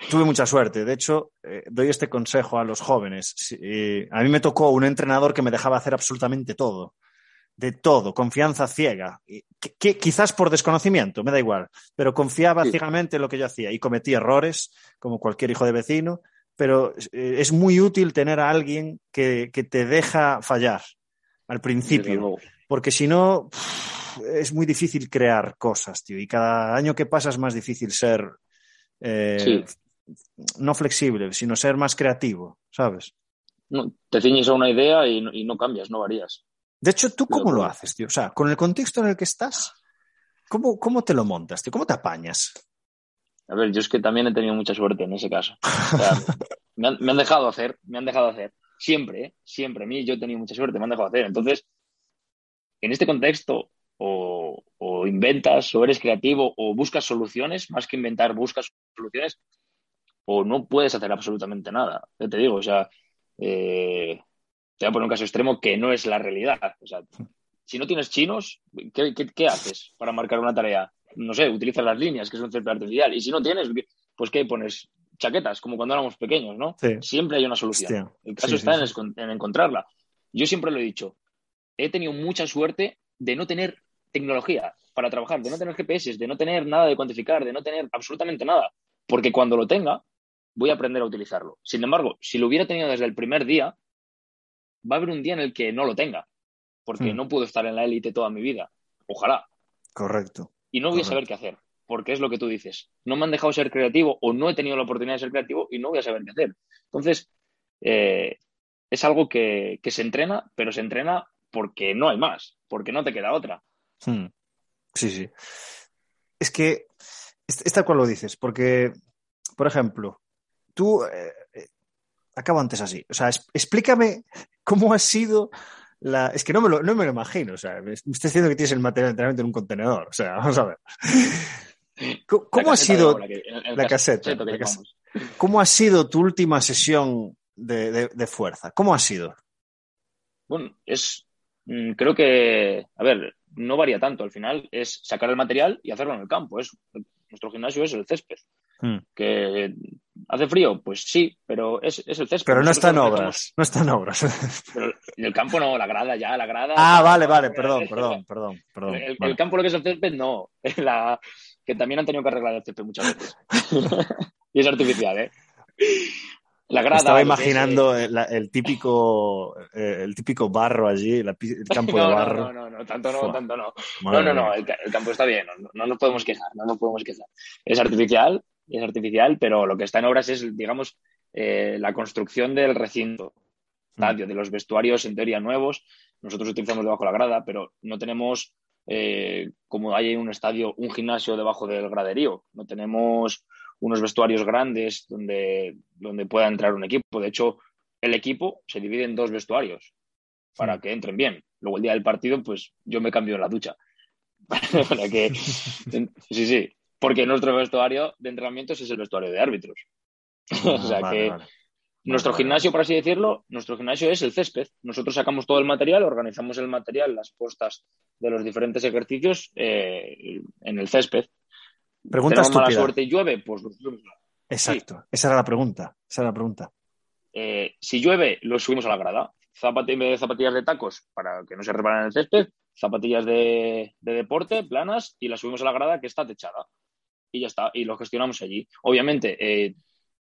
tuve mucha suerte. De hecho, eh, doy este consejo a los jóvenes. a mí me tocó un entrenador que me dejaba hacer absolutamente todo. De todo, confianza ciega. Que, quizás por desconocimiento, me da igual, pero confiaba ciegamente en lo que yo hacía y cometí errores, como cualquier hijo de vecino, pero eh, es muy útil tener a alguien que, te deja fallar al principio, porque si no, es muy difícil crear cosas, tío, y cada año que pasa es más difícil ser eh, no flexible, sino ser más creativo, ¿sabes? No, te ciñes a una idea y no, cambias, no varías. De hecho, ¿tú cómo lo haces, tío? O sea, con el contexto en el que estás, ¿cómo, cómo te lo montas, tío? ¿Cómo te apañas? A ver, yo es que también he tenido mucha suerte en ese caso. me, han, dejado hacer, me han dejado hacer. Siempre, ¿eh? siempre. A mí yo he tenido mucha suerte, me han dejado hacer. Entonces, en este contexto, o, o, inventas, o eres creativo, o buscas soluciones, más que inventar, buscas soluciones, o no puedes hacer absolutamente nada. Ya te digo, o sea, eh, te voy a poner un caso extremo que no es la realidad. O sea, si no tienes chinos, ¿qué, haces para marcar una tarea? No sé, utilizas las líneas, que es un césped artificial. Y si no tienes, pues ¿qué pones? Chaquetas, como cuando éramos pequeños, ¿no? Siempre hay una solución. El caso está en, encontrarla. Yo siempre lo he dicho. He tenido mucha suerte de no tener tecnología para trabajar, de no tener GPS, de no tener nada de cuantificar, de no tener absolutamente nada. Porque cuando lo tenga, voy a aprender a utilizarlo. Sin embargo, si lo hubiera tenido desde el primer día, va a haber un día en el que no lo tenga, porque hmm. no puedo estar en la élite toda mi vida. Ojalá. Correcto. Y no voy a saber qué hacer, porque es lo que tú dices. No me han dejado ser creativo o no he tenido la oportunidad de ser creativo y no voy a saber qué hacer. Entonces, eh, es algo que, se entrena, pero se entrena porque no hay más, porque no te queda otra. Hmm. Sí, sí. Es que es tal cual lo dices, porque, por ejemplo, tú, eh, acabo antes así, o sea, explícame cómo ha sido la, es que no me, lo, no me lo imagino. O sea, me estás diciendo que tienes el material de entrenamiento en un contenedor. O sea, vamos a ver. ¿Cómo, ha sido la, caseta? ¿Cómo ha sido tu última sesión de, de, de, fuerza? ¿Cómo ha sido? Bueno, es. Mm, creo que. A ver, no varía tanto. Al final es sacar el material y hacerlo en el campo. Es, nuestro gimnasio es el césped. Hmm. ¿Que hace frío? Pues sí, pero es, es el césped. Pero no está en obras. No está en obras. Pero en el campo no, la grada ya, la grada. Ah, vale, vale, perdón, perdón, perdón. perdón el, vale. el, campo lo que es el césped, no. La, que también han tenido que arreglar el césped muchas veces. y es artificial, ¿eh? La grada, Estaba imaginando el, el, típico, eh, el típico barro allí, la, el campo no, de barro. No, no, no, tanto no, tanto no. Madre no, no, no, el, el, campo está bien, no, no, nos podemos quejar, no nos podemos quejar. Es artificial, es artificial, pero lo que está en obras es, digamos, eh, la construcción del recinto, estadio, mm. de los vestuarios en teoría nuevos. Nosotros utilizamos debajo la grada, pero no tenemos, eh, como hay en un estadio, un gimnasio debajo del graderío. No tenemos unos vestuarios grandes donde, donde pueda entrar un equipo. De hecho, el equipo se divide en dos vestuarios para que entren bien. Luego el día del partido, pues yo me cambio en la ducha. para que... Sí, sí. Porque nuestro vestuario de entrenamientos es el vestuario de árbitros. o sea vale, que vale. nuestro vale, gimnasio, por así decirlo, nuestro gimnasio es el césped. Nosotros sacamos todo el material, organizamos el material, las postas de los diferentes ejercicios eh, en el césped. Pregunta ¿Tenemos mala suerte y llueve? Pues lo subimos. Exacto. Sí. Esa era la pregunta. Esa era la pregunta. Eh, si llueve, lo subimos a la grada. Zapati zapatillas de tacos para que no se resbalen en el césped, zapatillas de, de, deporte, planas, y las subimos a la grada que está techada. Y ya está. Y lo gestionamos allí. Obviamente, eh,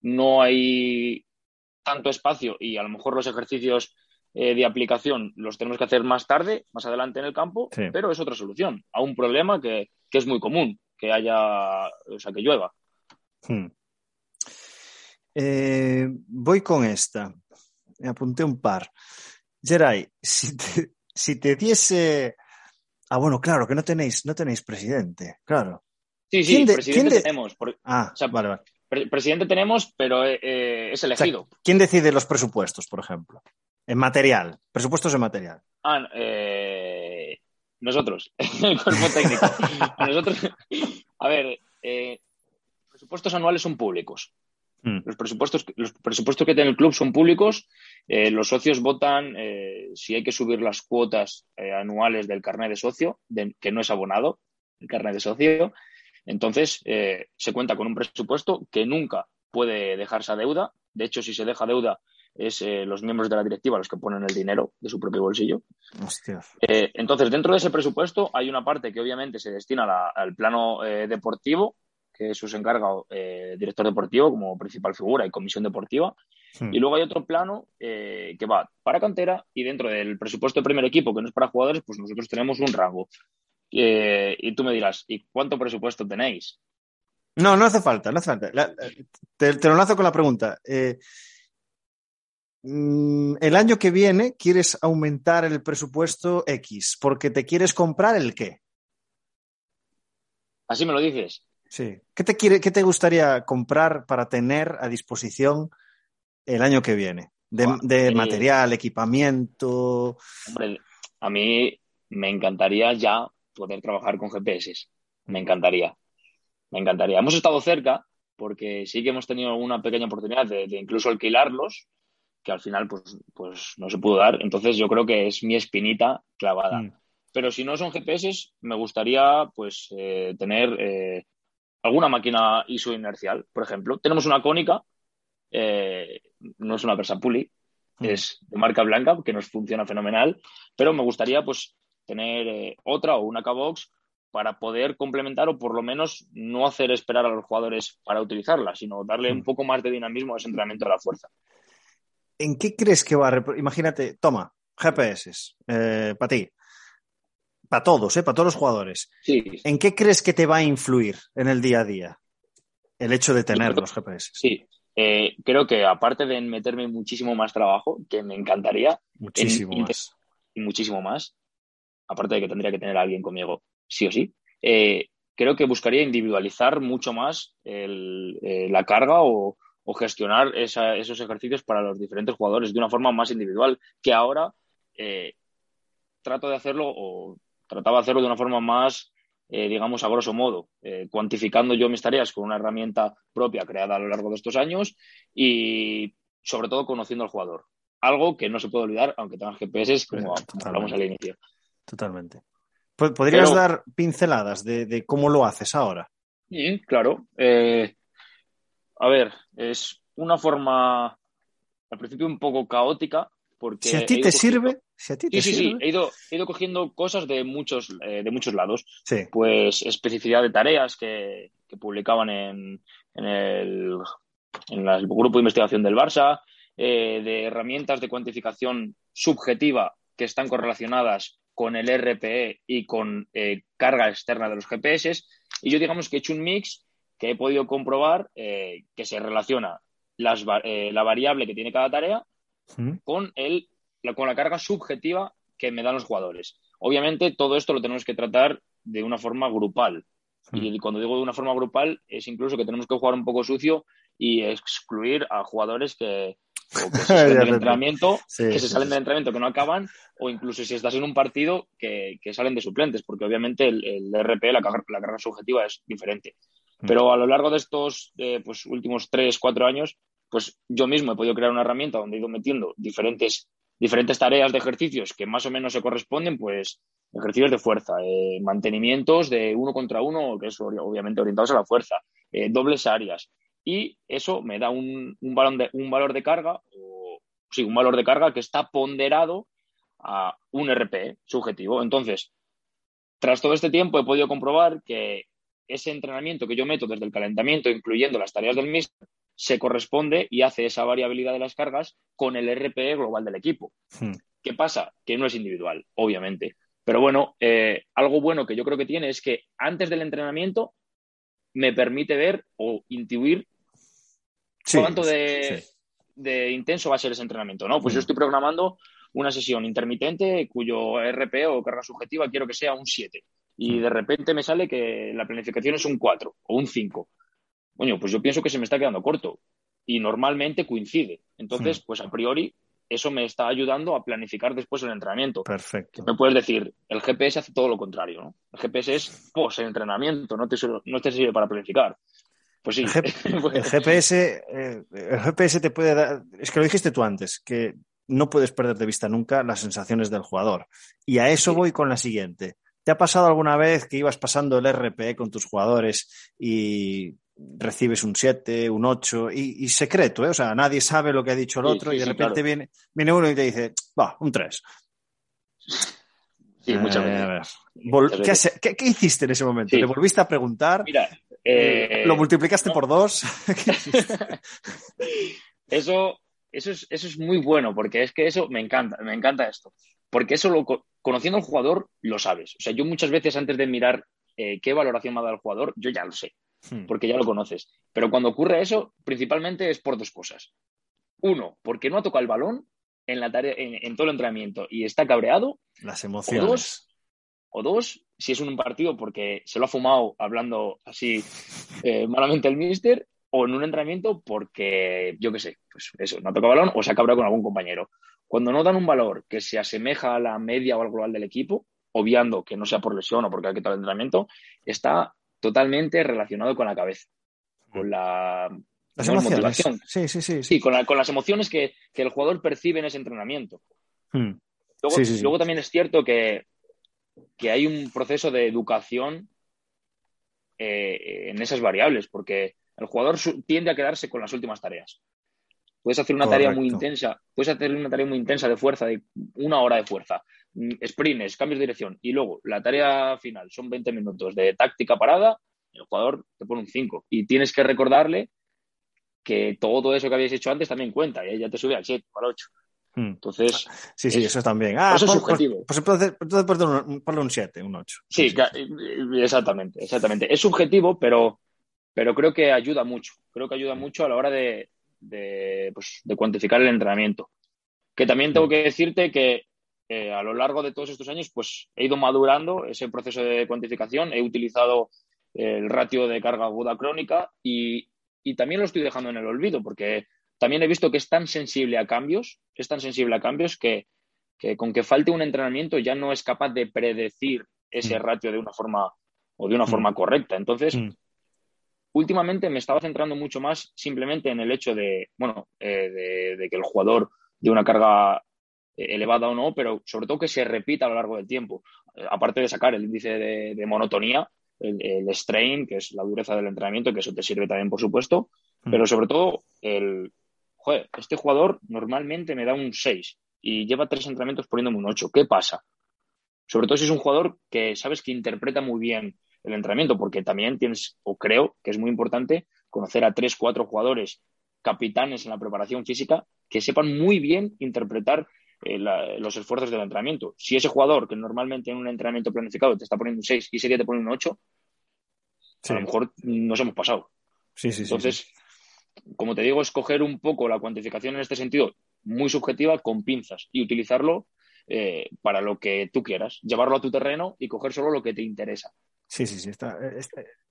no hay tanto espacio y a lo mejor los ejercicios eh, de aplicación los tenemos que hacer más tarde, más adelante en el campo, sí. pero es otra solución a un problema que, que es muy común que haya, o sea, que llueva. Hmm. Eh, voy con esta. Me apunté un par. Geray, si te, si te diese. Ah, bueno, claro, que no tenéis, no tenéis presidente, claro. Sí, sí, de, presidente de... tenemos. Por, ah, o sea, vale, vale. Pre presidente tenemos, pero eh, es elegido. O sea, ¿Quién decide los presupuestos, por ejemplo? En material, presupuestos en material. Ah, eh, nosotros, el cuerpo técnico. nosotros, a ver, eh, presupuestos anuales son públicos. Mm. Los, presupuestos, los presupuestos que tiene el club son públicos. Eh, los socios votan eh, si hay que subir las cuotas eh, anuales del carnet de socio, de, que no es abonado, el carnet de socio. Entonces, eh, se cuenta con un presupuesto que nunca puede dejarse a deuda. De hecho, si se deja deuda, es eh, los miembros de la directiva los que ponen el dinero de su propio bolsillo. Eh, entonces, dentro de ese presupuesto hay una parte que obviamente se destina la, al plano eh, deportivo, que eso se encarga director deportivo como principal figura y comisión deportiva. Sí. Y luego hay otro plano que va para cantera y dentro del presupuesto del primer equipo, que no es para jugadores, pues nosotros tenemos un rango. Y tú me dirás, ¿y cuánto presupuesto tenéis? No, no hace falta, no hace falta. La, te, te, lo lanzo con la pregunta. Eh, mm, el año que viene quieres aumentar el presupuesto X porque te quieres comprar el qué. Así me lo dices. Sí. ¿Qué te, quiere, qué te gustaría comprar para tener a disposición el año que viene? De, wow. de eh, material, equipamiento. Hombre, a mí me encantaría ya poder trabajar con GPS. Me encantaría me encantaría. Hemos estado cerca porque sí que hemos tenido una pequeña oportunidad de, de, incluso alquilarlos, que al final pues, pues no se pudo dar. Entonces yo creo que es mi espinita clavada. Mm. Pero si no son GPS, me gustaría pues eh, tener eh, alguna máquina ISO inercial, por ejemplo. Tenemos una cónica, eh, no es una Versapuli, mm. es de marca blanca, que nos funciona fenomenal, pero me gustaría pues tener eh, otra o una K-Box para poder complementar o por lo menos no hacer esperar a los jugadores para utilizarla, sino darle un poco más de dinamismo a ese entrenamiento de la fuerza. ¿En qué crees que va a... Imagínate, toma, GPS, eh, para ti, para todos, eh, para todos los jugadores. Sí. ¿En qué crees que te va a influir en el día a día el hecho de tener creo, los GPS? Sí, eh, creo que aparte de meterme muchísimo más trabajo, que me encantaría. Muchísimo en, más. Y muchísimo más. Aparte de que tendría que tener a alguien conmigo sí o sí, eh, creo que buscaría individualizar mucho más el, eh, la carga o, o gestionar esa, esos ejercicios para los diferentes jugadores de una forma más individual, que ahora eh, trato de hacerlo o trataba de hacerlo de una forma más, digamos, a grosso modo, cuantificando yo mis tareas con una herramienta propia creada a lo largo de estos años y sobre todo conociendo al jugador. Algo que no se puede olvidar, aunque tengas GPS, como, hablamos al inicio. Totalmente. ¿Podrías dar pinceladas de, cómo lo haces ahora? Sí, claro. Eh, a ver, es una forma al principio un poco caótica. Porque si a ti te sirve, sí, sí, sí, he ido, he ido cogiendo cosas de muchos, eh, de muchos lados. Pues especificidad de tareas que, publicaban en, en, el, en el grupo de investigación del Barça, eh, de herramientas de cuantificación subjetiva que están correlacionadas con el RPE y con eh, carga externa de los GPS. Y yo digamos que he hecho un mix que he podido comprobar que se relaciona eh, la variable que tiene cada tarea con, el, la, con la carga subjetiva que me dan los jugadores. Obviamente, todo esto lo tenemos que tratar de una forma grupal. Y cuando digo de una forma grupal, es incluso que tenemos que jugar un poco sucio y excluir a jugadores que, que se salen del entrenamiento, que se salen del entrenamiento, que no acaban, o incluso si estás en un partido que, salen de suplentes, porque obviamente el, el RP, la, la, carga subjetiva es diferente. Pero a lo largo de estos eh, pues, últimos tres, cuatro años, pues yo mismo he podido crear una herramienta donde he ido metiendo diferentes, diferentes tareas de ejercicios que más o menos se corresponden, pues ejercicios de fuerza, eh, mantenimientos de uno contra uno, que es obviamente orientados a la fuerza, eh, dobles áreas. Y eso me da un, un, de, un valor de carga, o sí, un valor de carga que está ponderado a un RP subjetivo. Entonces, tras todo este tiempo he podido comprobar que ese entrenamiento que yo meto desde el calentamiento, incluyendo las tareas del MIST, se corresponde y hace esa variabilidad de las cargas con el RPE global del equipo. Hmm. ¿Qué pasa? Que no es individual, obviamente. Pero bueno, eh, algo bueno que yo creo que tiene es que antes del entrenamiento me permite ver o intuir cuánto de, intenso va a ser ese entrenamiento, ¿no? Pues yo hmm. estoy programando una sesión intermitente cuyo RPE o carga subjetiva quiero que sea un 7 y hmm. de repente me sale que la planificación es un 4 o un 5 coño, pues yo pienso que se me está quedando corto y normalmente coincide. Entonces, hmm. pues a priori, eso me está ayudando a planificar después el entrenamiento. Perfecto. Me puedes decir, el GPS hace todo lo contrario, ¿no? El GPS es post-entrenamiento, no te, no te sirve para planificar. Pues sí. El, GPS, eh, el GPS te puede dar, es que lo dijiste tú antes, que no puedes perder de vista nunca las sensaciones del jugador. Y a eso voy con la siguiente. ¿Te ha pasado alguna vez que ibas pasando el RPE con tus jugadores y recibes un 7, un 8 y, secreto, ¿eh? o sea, nadie sabe lo que ha dicho el otro y de repente viene, viene uno y te dice, va, un 3. Sí, muchas veces. ¿Qué, ¿qué, hiciste en ese momento? ¿Le volviste a preguntar? Mira, eh, ¿Lo multiplicaste por dos? eso, eso, es, eso es muy bueno, porque es que eso me encanta, me encanta esto. Porque eso, lo, conociendo al jugador, lo sabes. O sea, yo muchas veces antes de mirar eh, qué valoración me ha dado el jugador, yo ya lo sé. Hmm. porque ya lo conoces. Pero cuando ocurre eso, principalmente es por dos cosas. Uno, porque no ha tocado el balón en, la tarea, en, todo el entrenamiento y está cabreado. Las emociones. O dos, si es un partido porque se lo ha fumado hablando así eh, malamente el míster, o en un entrenamiento porque, yo qué sé, pues eso, no ha tocado balón o se ha cabreado con algún compañero. Cuando no dan un valor que se asemeja a la media o al global del equipo, obviando que no sea por lesión o porque ha quitado el entrenamiento, está totalmente relacionado con la cabeza, con la Motivación. Sí, sí, sí. Sí, con, las emociones que, el jugador percibe en ese entrenamiento. Hmm. Luego, también es cierto que, hay un proceso de educación eh, en esas variables, porque el jugador tiende a quedarse con las últimas tareas. Puedes hacer una tarea muy intensa, puedes hacer una tarea muy intensa de fuerza, de una hora de fuerza, mm, sprints, cambios de dirección, y luego la tarea final son 20 minutos de táctica parada, el jugador te pone un 5. Y tienes que recordarle que todo eso que habías hecho antes también cuenta, y ya te sube al 7 o al 8. Hmm. Entonces. Sí, sí, eso también. Ah, eso es subjetivo. Pues, entonces, ponle un 7, un 8. Sí, exactamente, exactamente. Es subjetivo, pero, pero creo que ayuda mucho. Creo que ayuda mucho a la hora de, pues, de, cuantificar el entrenamiento. Que también tengo que decirte que eh, a lo largo de todos estos años, pues he ido madurando ese proceso de cuantificación, he utilizado el ratio de carga aguda crónica y, también lo estoy dejando en el olvido porque también he visto que es tan sensible a cambios, es tan sensible a cambios que que con que falte un entrenamiento ya no es capaz de predecir ese mm. ratio de una forma o de una mm. forma correcta. Entonces, mm. últimamente me estaba centrando mucho más simplemente en el hecho de, bueno, eh, de, que el jugador de una carga eh, elevada o no, pero sobre todo que se repita a lo largo del tiempo. Eh, aparte de sacar el índice de, monotonía, el, strain, que es la dureza del entrenamiento, que eso te sirve también, por supuesto, pero sobre todo el, joder, este jugador normalmente me da un 6 y lleva tres entrenamientos poniéndome un 8. ¿Qué pasa? Sobre todo si es un jugador que sabes que interpreta muy bien el entrenamiento, porque también tienes, o creo que es muy importante, conocer a tres, cuatro jugadores capitanes en la preparación física que sepan muy bien interpretar eh, los esfuerzos del entrenamiento. Si ese jugador que normalmente en un entrenamiento planificado te está poniendo un 6 y ese día te pone un 8, a lo mejor nos hemos pasado. Sí, sí, Entonces, como te digo, escoger un poco la cuantificación en este sentido muy subjetiva con pinzas y utilizarlo eh, para lo que tú quieras, llevarlo a tu terreno y coger solo lo que te interesa. Sí, sí, sí. Está, eh,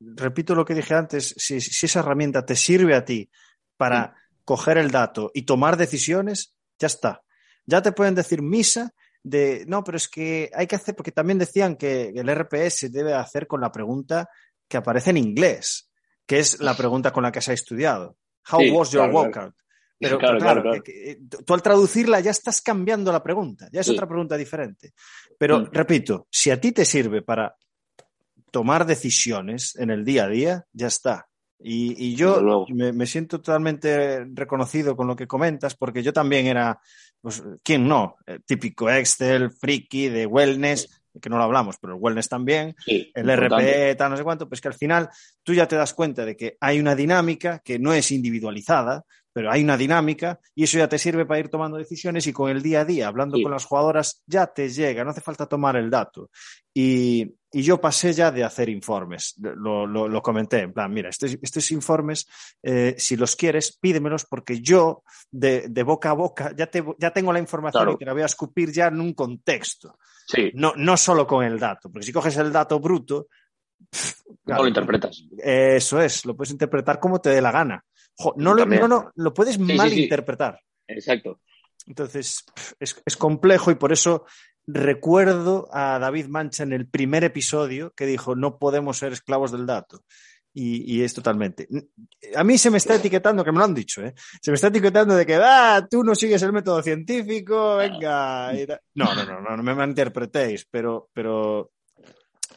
repito lo que dije antes, si, esa herramienta te sirve a ti para coger el dato y tomar decisiones, ya está. Ya te pueden decir misa de, no, pero es que hay que hacer, porque también decían que el RPS debe hacer con la pregunta que aparece en inglés, que es la pregunta con la que se ha estudiado. How was your workout? Pero claro, eh, tú al traducirla ya estás cambiando la pregunta, ya es otra pregunta diferente. Pero mm. repito, si a ti te sirve para tomar decisiones en el día a día, ya está. Y, yo me, siento totalmente reconocido con lo que comentas, porque yo también era, pues, ¿quién no? El típico Excel, friki de wellness, que no lo hablamos, pero el wellness también, el RP, tal, no sé cuánto, pues que al final tú ya te das cuenta de que hay una dinámica que no es individualizada, pero hay una dinámica y eso ya te sirve para ir tomando decisiones y con el día a día, hablando con las jugadoras, ya te llega, no hace falta tomar el dato. Y, yo pasé ya de hacer informes, lo, comenté, en plan, mira, estos, estos informes, eh, si los quieres, pídemelos porque yo, de, boca a boca, ya, te, ya tengo la información y te la voy a escupir ya en un contexto. Sí. No, no solo con el dato, porque si coges el dato bruto, no lo interpretas. Eso es, lo puedes interpretar como te dé la gana no, lo, no, lo puedes malinterpretar. Exacto. Entonces, es, complejo y por eso recuerdo a David Mancha en el primer episodio que dijo, no podemos ser esclavos del dato. Y, es totalmente. A mí se me está etiquetando, que me lo han dicho, ¿eh? se me está etiquetando de que, ah, tú no sigues el método científico, venga. No, no, no, no, no me malinterpretéis, pero, pero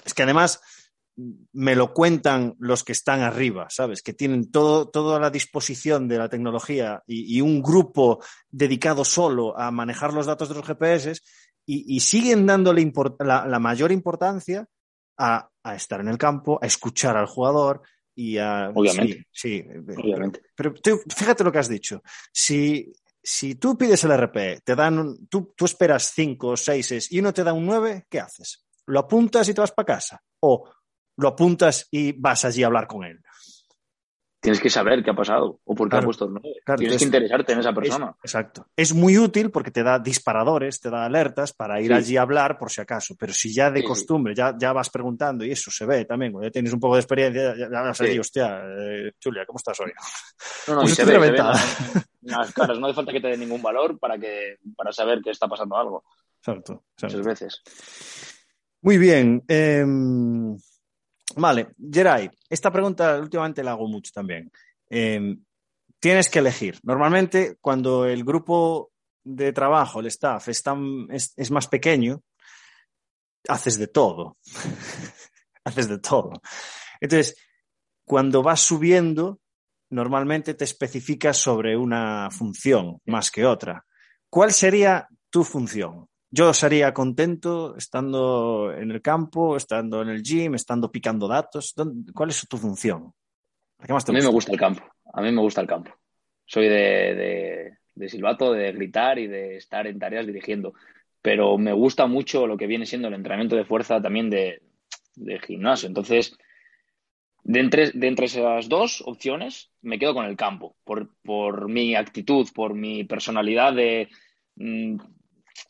es que además me lo cuentan los que están arriba, ¿sabes? Que tienen todo, toda la disposición de la tecnología y, un grupo dedicado solo a manejar los datos de los GPS y, siguen dándole la, mayor importancia a, estar en el campo, a escuchar al jugador y a... Obviamente. Sí, Obviamente. Pero, fíjate lo que has dicho. Si, si tú pides el RP, te dan tú, tú esperas cinco o seis y uno te da un 9, ¿qué haces? ¿Lo apuntas y te vas para casa? ¿O lo apuntas y vas allí a hablar con él. Tienes que saber qué ha pasado o por qué ha puesto el Tienes que interesarte en esa persona. exacto. Es muy útil porque te da disparadores, te da alertas para ir allí a hablar por si acaso. Pero si ya de costumbre ya, ya vas preguntando y eso se ve también, cuando ya tienes un poco de experiencia, ya, vas allí, hostia, eh, Julia, ¿cómo estás hoy? No, no, pues se, ve, las caras, no hace falta que te dé ningún valor para, que, para saber que está pasando algo. Exacto. Muchas veces. Muy bien. Em, Vale, Geray, esta pregunta últimamente la hago mucho también. Em, tienes que elegir. Normalmente, cuando el grupo de trabajo, el staff, es, es, más pequeño, haces de todo. haces de todo. Entonces, cuando vas subiendo, normalmente te especificas sobre una función más que otra. ¿Cuál sería tu función? Yo sería contento estando en el campo, estando en el gym, estando picando datos. ¿Cuál es tu función? a mí me gusta el campo. A mí me gusta el campo. Soy de, silbato, de gritar y de estar en tareas dirigiendo. Pero me gusta mucho lo que viene siendo el entrenamiento de fuerza también de, gimnasio. Entonces, de entre, de entre, esas dos opciones, me quedo con el campo. Por, por mi actitud, por mi personalidad de mm,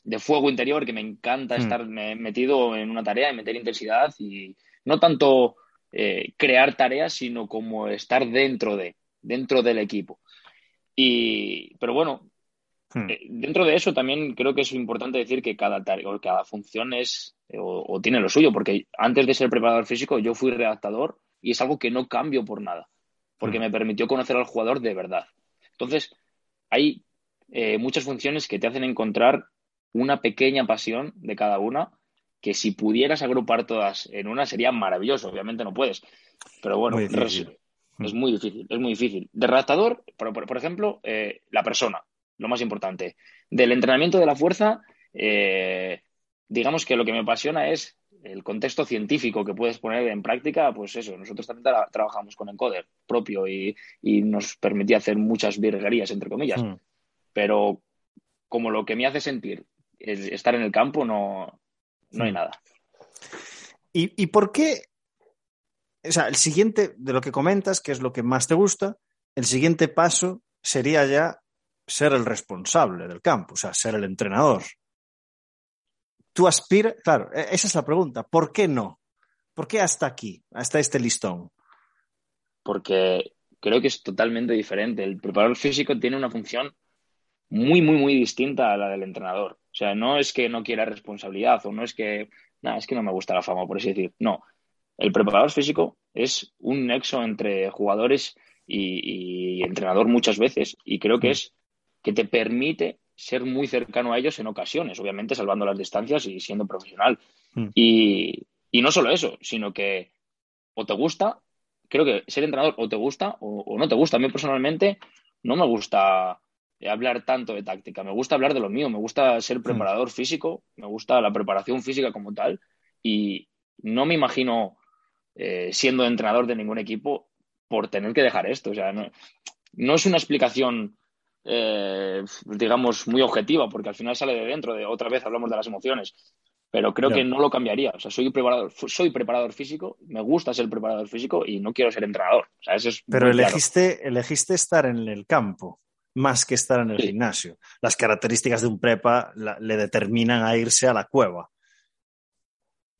de fuego interior que me encanta hmm. estar metido en una tarea y meter intensidad y no tanto eh, crear tareas, sino como estar dentro de, dentro del equipo. Y, pero bueno, Hmm. Eh, dentro de eso también creo que es importante decir que cada, cada función es o, tiene lo suyo, porque antes de ser preparador físico yo fui redactador y es algo que no cambio por nada, porque hmm. me permitió conocer al jugador de verdad. Entonces, hay eh, muchas funciones que te hacen encontrar una pequeña pasión de cada una, que si pudieras agrupar todas en una sería maravilloso, obviamente no puedes, pero bueno, es muy difícil, es muy difícil. De redactador, por, ejemplo, eh, la persona, lo más importante. Del entrenamiento de la fuerza, eh, digamos que lo que me apasiona es el contexto científico que puedes poner en práctica, pues eso, nosotros también trabajamos con encoder propio y, nos permitía hacer muchas virguerías, entre comillas. Hmm. Pero como lo que me hace sentir estar en el campo, no, no hay hmm. nada. ¿Y, ¿Y por qué? O sea, el siguiente, de lo que comentas, que es lo que más te gusta, el siguiente paso sería ya ser el responsable del campo, o sea, ser el entrenador tú aspiras, claro, e-, esa es la pregunta, ¿por qué no? ¿Por qué hasta aquí, hasta este listón? Porque creo que es totalmente diferente. El preparador físico tiene una función muy, muy, muy distinta a la del entrenador. O sea, no es que no quiera responsabilidad o no es que, nada, es que no me gusta la fama, por así decir. No, el preparador físico es un nexo entre jugadores y, y entrenador muchas veces y creo que mm. es que te permite ser muy cercano a ellos en ocasiones, obviamente salvando las distancias y siendo profesional. Mm. Y, no solo eso, sino que o te gusta, creo que ser entrenador o te gusta o, no te gusta. A mí personalmente no me gusta hablar tanto de táctica, me gusta hablar de lo mío, me gusta ser mm. preparador físico, me gusta la preparación física como tal y no me imagino eh, siendo entrenador de ningún equipo por tener que dejar esto. O sea, no es una explicación eh, digamos, muy objetiva, porque al final sale de dentro, de otra vez hablamos de las emociones. Pero creo que no lo cambiaría. O sea, soy preparador, soy preparador físico, me gusta ser preparador físico y no quiero ser entrenador. Pero elegiste, elegiste estar en el campo más que estar en el gimnasio. Las características de un prepa le determinan a irse a la cueva.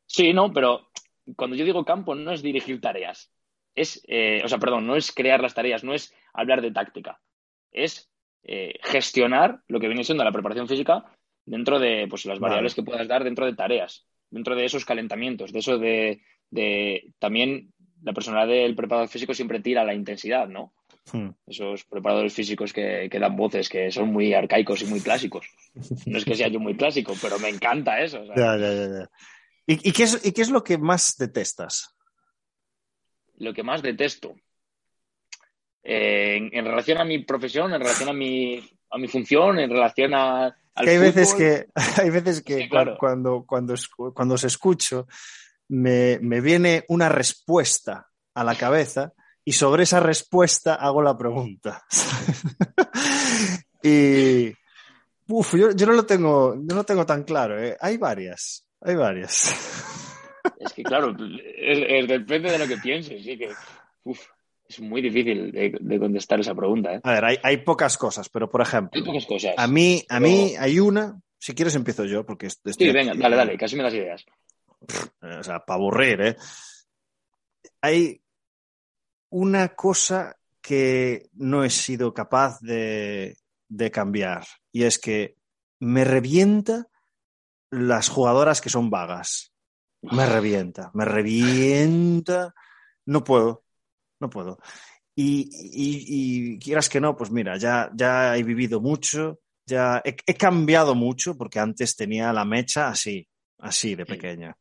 Sí, no, pero cuando yo digo campo no es dirigir tareas. Es, eh, o sea, perdón, no es crear las tareas, no es hablar de táctica. Es eh, gestionar lo que viene siendo la preparación física dentro de pues, las variables que puedas dar dentro de tareas, dentro de esos calentamientos, de eso de, también la personalidad del preparador físico siempre tira la intensidad, ¿no? Hmm. Esos preparadores físicos que, dan voces que son muy arcaicos y muy clásicos. No es que sea yo muy clásico, pero me encanta eso. ¿Y, qué es, ¿Y qué es lo que más detestas? Lo que más detesto. Eh, en, relación a mi profesión, en relación a mi, a mi función, en relación a... Al hay, veces que, hay veces que cuando, cuando, cuando os escucho me, me viene una respuesta a la cabeza y sobre esa respuesta hago la pregunta. y uf, yo, yo, no lo tengo, no tengo tan claro. ¿eh? Hay varias, hay varias. Es que claro, es, depende de lo que pienses, sí que uf, es muy difícil de, contestar esa pregunta. ¿eh? A ver, hay, pocas cosas, pero por ejemplo, hay pocas cosas, a mí, a mí hay una, si quieres empiezo yo, porque estoy Sí, venga, dale, dale, casi me das ideas. O sea, para aburrir, ¿eh? Hay una cosa que no he sido capaz de, de cambiar y es que me revienta las jugadoras que son vagas. Me revienta, me revienta. No puedo no puedo. Y, quieras que no, pues mira, ya, ya he vivido mucho, ya he, cambiado mucho porque antes tenía la mecha así, así de pequeña.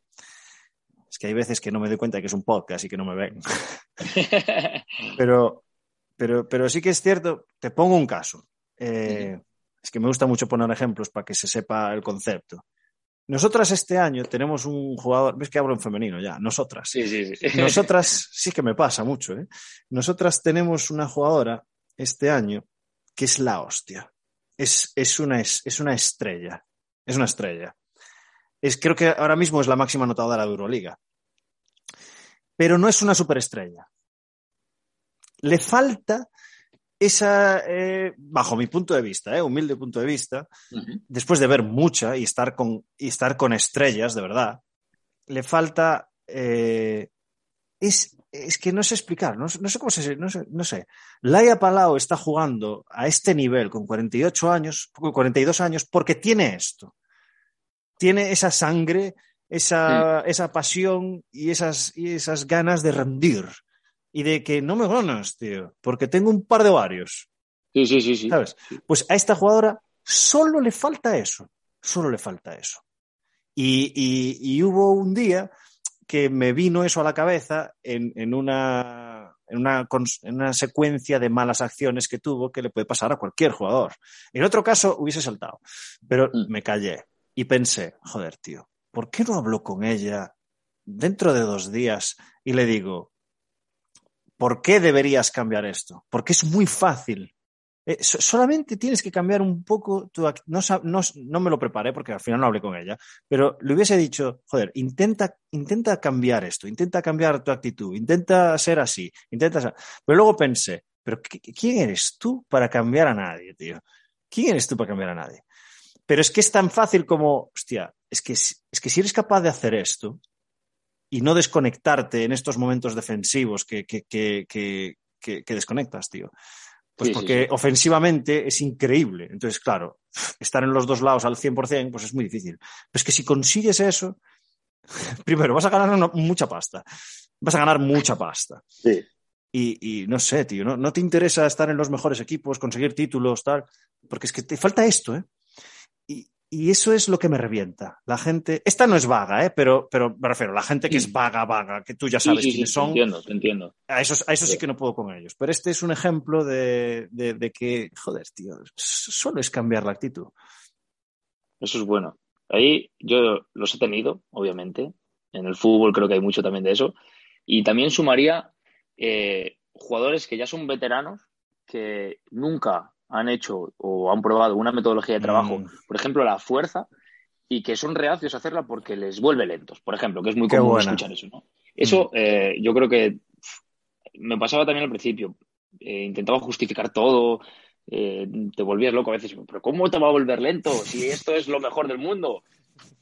Es que hay veces que no me doy cuenta de que es un podcast y que no me ven. pero, pero, pero sí que es cierto, te pongo un caso. Eh, es que me gusta mucho poner ejemplos para que se sepa el concepto. Nosotras este año tenemos un jugador, ves que hablo en femenino ya, nosotras. Sí, sí, sí. Nosotras, sí que me pasa mucho, ¿eh? Nosotras tenemos una jugadora este año que es la hostia. Es, es, una, es, una estrella. Es una estrella. Es, creo que ahora mismo es la máxima anotadora de Euroliga. Pero no es una superestrella. Le falta esa, eh, bajo mi punto de vista, eh, humilde punto de vista, después de ver mucha y estar con, y estar con estrellas, de verdad, le falta. Eh, es es que no sé explicar, no, no sé cómo se, no sé, no sé. Laia Palau está jugando a este nivel con 48 años, 42 años, porque tiene esto. Tiene esa sangre, esa, sí. esa pasión y esas, y esas ganas de rendir. Y de que no me ganas, tío, porque tengo un par de varios. Sí, sí, sí, sí. ¿Sabes? Pues a esta jugadora solo le falta eso. Solo le falta eso. Y, y, y hubo un día que me vino eso a la cabeza en, en, una, en, una, en, una, secuencia de malas acciones que tuvo que le puede pasar a cualquier jugador. En otro caso hubiese saltado, pero mm. me callé y pensé, joder, tío, ¿por qué no hablo con ella dentro de dos días y le digo, ¿por qué deberías cambiar esto? Porque es muy fácil. Eh, solamente tienes que cambiar un poco tu no, no, me lo preparé porque al final no hablé con ella, pero le hubiese dicho, joder, intenta, intenta cambiar esto, intenta cambiar tu actitud, intenta ser así, intenta ser... Pero luego pensé, pero ¿quién eres tú para cambiar a nadie, tío? ¿Quién eres tú para cambiar a nadie? Pero es que es tan fácil como, hostia, es que, es que si eres capaz de hacer esto y no desconectarte en estos momentos defensivos que, que, que, que desconectas, tío. Pues sí, porque sí, sí. ofensivamente es increíble. Entonces, claro, estar en los dos lados al 100%, pues es muy difícil. Pero es que si consigues eso, primero, vas a ganar una, mucha pasta. Vas a ganar mucha pasta. Sí. Y, y, no sé, tío, ¿no? no te interesa estar en los mejores equipos, conseguir títulos, tal, porque es que te falta esto, ¿eh? Y, eso es lo que me revienta. La gente, esta no es vaga, ¿eh? pero, pero me refiero, la gente que es vaga, vaga, que tú ya sabes sí, sí, quiénes sí, son. Entiendo, entiendo. A eso, a eso sí. que no puedo con ellos. Pero este es un ejemplo de, de, de, que, joder, tío, solo es cambiar la actitud. Eso es bueno. Ahí yo los he tenido, obviamente. En el fútbol creo que hay mucho también de eso. Y también sumaría eh, jugadores que ya son veteranos, que nunca han hecho o han probado una metodología de trabajo, mm. por ejemplo, la fuerza, y que son reacios a hacerla porque les vuelve lentos, por ejemplo, que es muy Qué común buena. escuchar eso, ¿no? Eso mm. eh, yo creo que me pasaba también al principio. Eh, intentaba justificar todo, eh, te volvías loco a veces, pero ¿cómo te va a volver lento si esto es lo mejor del mundo?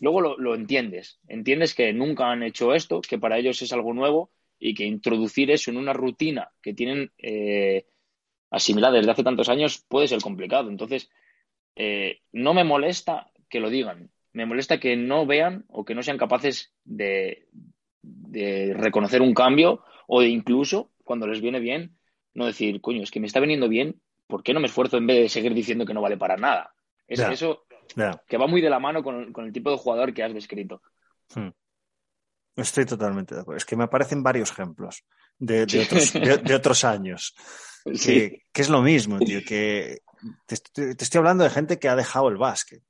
Luego lo, lo entiendes, entiendes que nunca han hecho esto, que para ellos es algo nuevo y que introducir eso en una rutina que tienen asimilada desde hace tantos años puede ser complicado. Entonces, eh, no me molesta que lo digan, me molesta que no vean o que no sean capaces de, de reconocer un cambio o de incluso, cuando les viene bien, no decir, coño, es que me está viniendo bien, ¿por qué no me esfuerzo en vez de seguir diciendo que no vale para nada? Es eso que va muy de la mano con, con el tipo de jugador que has descrito. Hmm. Estoy totalmente de acuerdo. Es que me aparecen varios ejemplos de, otros, de, de otros años. Sí. Que, que es lo mismo, tío, que te, estoy- te estoy hablando de gente que ha dejado el básquet,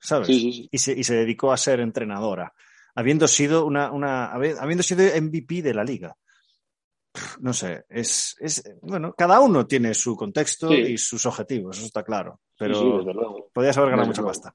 ¿sabes? Sí, sí, sí. Y, se, y se dedicó a ser entrenadora, habiendo sido una, una habi- habiendo sido MVP de la liga. No sé, es, es bueno, cada uno tiene su contexto y sus objetivos, eso está claro. Pero podías haber ganado Desde mucha luego. pasta.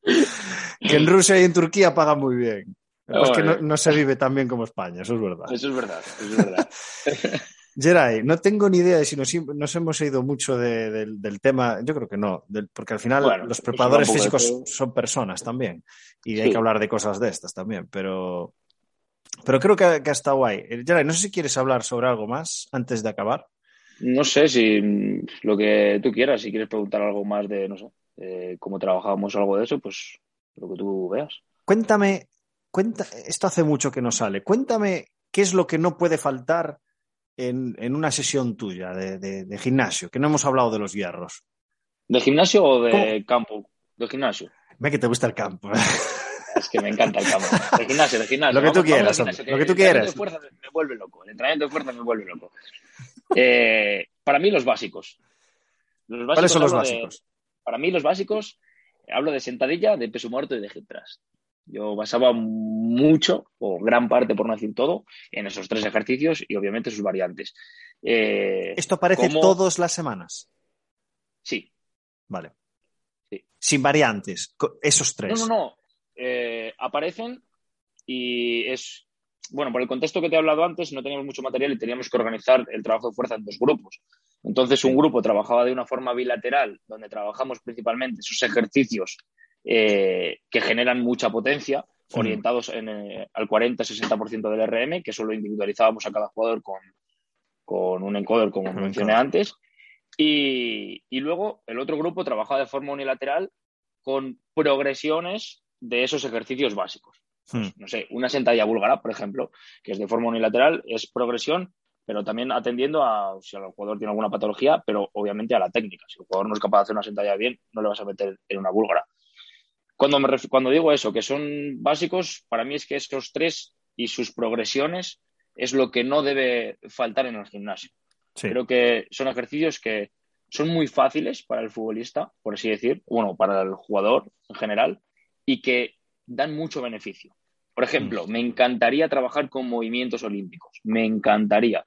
que en Rusia y en Turquía pagan muy bien. Pero es que no, se vive tan bien como España, eso es verdad. Eso es verdad, eso es verdad. Geray, no tengo ni idea de si nos, nos hemos ido mucho de- del- del tema. Yo creo que no, porque al final Bueno, los preparadores físicos son personas también. Y hay que hablar de cosas de estas también. Pero, pero creo que, que ha estado guay. Eh, Geray, no sé si quieres hablar sobre algo más antes de acabar. No sé si mm, lo que tú quieras, si quieres preguntar algo más de, no sé, cómo trabajábamos o algo de eso, pues lo que tú veas. Cuéntame, cuenta, esto hace mucho que no sale. Cuéntame qué es lo que no puede faltar en, en una sesión tuya de, de- de gimnasio, que no hemos hablado de los hierros. ¿De gimnasio o de ¿Cómo? campo? De gimnasio. Ve que te gusta el campo. Es que me encanta el campo. De gimnasio, de gimnasio. Lo que tú Vamos- quieras, gimnasio, lo que tú el entrenamiento quieras. de fuerza me, me vuelve loco. El entrenamiento de fuerza me vuelve loco. Eh, para mí, los básicos. Los básicos ¿Cuáles son los de- básicos? para mí, los básicos, hablo de sentadilla, de peso muerto y de hip thrust. Yo basaba mucho, o gran parte, por no decir todo, en esos tres ejercicios y obviamente sus variantes. Eh, Esto aparece ¿cómo? todas las semanas. Sí. Vale. Sí. Sin variantes, esos tres. No, no, no. Eh, aparecen y es. Bueno, por el contexto que te he hablado antes, no teníamos mucho material y teníamos que organizar el trabajo de fuerza en dos grupos. Entonces, un grupo trabajaba de una forma bilateral, donde trabajamos principalmente esos ejercicios eh, que generan mucha potencia, orientados en, eh, al 40-60% del RM, que solo individualizábamos a cada jugador con, con un encoder, como mencioné antes. Y, y, luego el otro grupo trabajaba de forma unilateral con progresiones de esos ejercicios básicos. Pues, hmm. no sé, una sentadilla búlgara, por ejemplo, que es de forma unilateral, es progresión, pero también atendiendo a si el jugador tiene alguna patología, pero obviamente a la técnica. Si el jugador no es capaz de hacer una sentadilla bien, no le vas a meter en una búlgara. Cuando, me cuando digo eso, que son básicos, para mí es que esos tres y sus progresiones es lo que no debe faltar en el gimnasio. Creo que son ejercicios que son muy fáciles para el futbolista, por así decir, bueno, para el jugador en general, y que dan mucho beneficio. Por ejemplo, mm. me encantaría trabajar con movimientos olímpicos, me encantaría,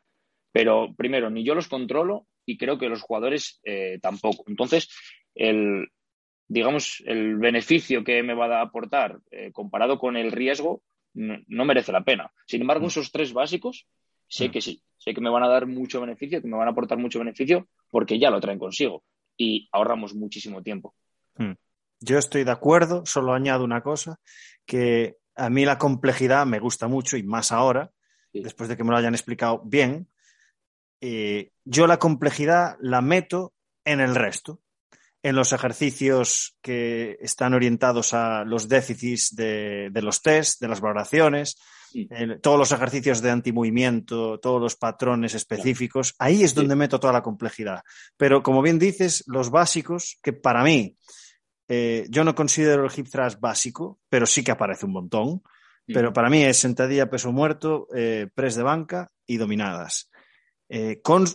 pero primero, ni yo los controlo y creo que los jugadores eh, tampoco. Entonces, el, digamos, el beneficio que me va a aportar eh, comparado con el riesgo no, merece la pena. Sin embargo, mm. esos tres básicos, sé mm. que sí, sé que me van a dar mucho beneficio, que me van a aportar mucho beneficio porque ya lo traen consigo y ahorramos muchísimo tiempo. Yo estoy de acuerdo, solo añado una cosa, que a mí la complejidad me gusta mucho y más ahora, después de que me lo hayan explicado bien. Eh, yo la complejidad la meto en el resto, en los ejercicios que están orientados a los déficits de, los test, de las valoraciones, todos los ejercicios de antimovimiento, todos los patrones específicos. Ahí es donde meto toda la complejidad. Pero como bien dices, los básicos, que para mí eh, yo no considero el hip thrust básico, pero sí que aparece un montón. Pero para mí es sentadilla, peso muerto, eh, press de banca y dominadas. Eh, con,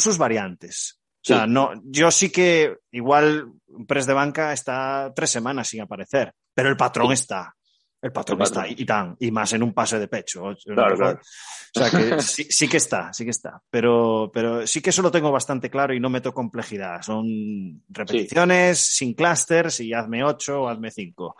sus variantes. O sea, no, yo sí que igual un press de banca está tres semanas sin aparecer, pero el patrón está. El patrón, está y, tan, y más en un pase de pecho. O sea que sí, que está, sí que está. Pero, pero sí que eso lo tengo bastante claro y no meto complejidad. Son repeticiones sin clusters y hazme ocho o hazme cinco.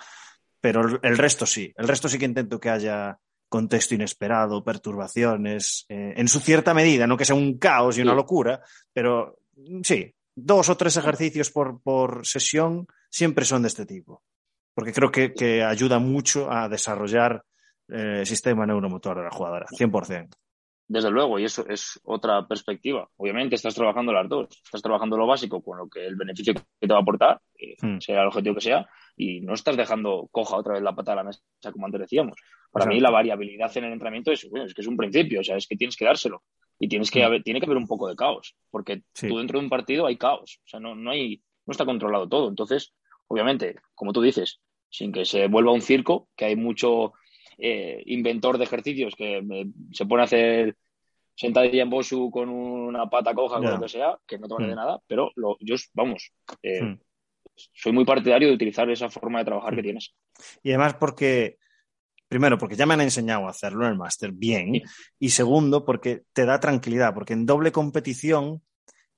Pero el resto sí. El resto sí que intento que haya contexto inesperado, perturbaciones, eh, en su cierta medida, no que sea un caos y una locura, pero sí, dos o tres ejercicios por, por sesión siempre son de este tipo porque creo que, ayuda mucho a desarrollar eh, el sistema neuromotor de la jugadora, 100%. Desde luego, y eso es otra perspectiva. Obviamente estás trabajando las dos. Estás trabajando lo básico con lo que el beneficio que te va a aportar, hmm. sea el objetivo que sea, y no estás dejando coja otra vez la pata de la mesa como antes decíamos. Para mí la variabilidad en el entrenamiento es, bueno, es que es un principio, o sea, es que tienes que dárselo. Y tienes que hmm. haber, tiene que haber un poco de caos, porque tú dentro de un partido hay caos, o sea, no, no, hay, no está controlado todo. Entonces, obviamente, como tú dices, sin que se vuelva un circo, que hay mucho eh, inventor de ejercicios que se pone a hacer sentadilla en Bosu con una pata coja, con lo que sea, que no te vale de hmm. nada, pero yo, vamos, eh, hmm. soy muy partidario de utilizar esa forma de trabajar que tienes. Y además porque, primero, porque ya me han enseñado a hacerlo en el máster bien, y segundo, porque te da tranquilidad, porque en doble competición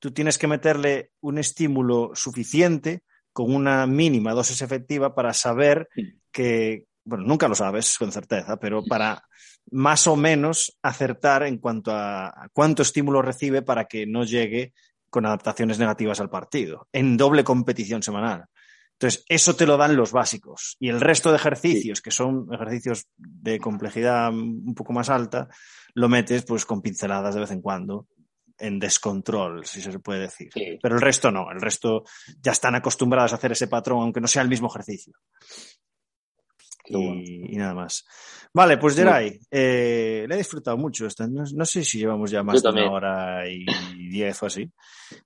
tú tienes que meterle un estímulo suficiente con una mínima dosis efectiva para saber que, bueno, nunca lo sabes con certeza, pero para más o menos acertar en cuanto a cuánto estímulo recibe para que no llegue con adaptaciones negativas al partido, en doble competición semanal. Entonces, eso te lo dan los básicos. Y el resto de ejercicios, que son ejercicios de complejidad un poco más alta, lo metes pues con pinceladas de vez en cuando en descontrol, si se puede decir. Pero el resto no, el resto ya están acostumbrados a hacer ese patrón, aunque no sea el mismo ejercicio. Y, nada más. Vale, pues Geray, eh, le he disfrutado mucho. No, sé si llevamos ya más de una hora y diez o así.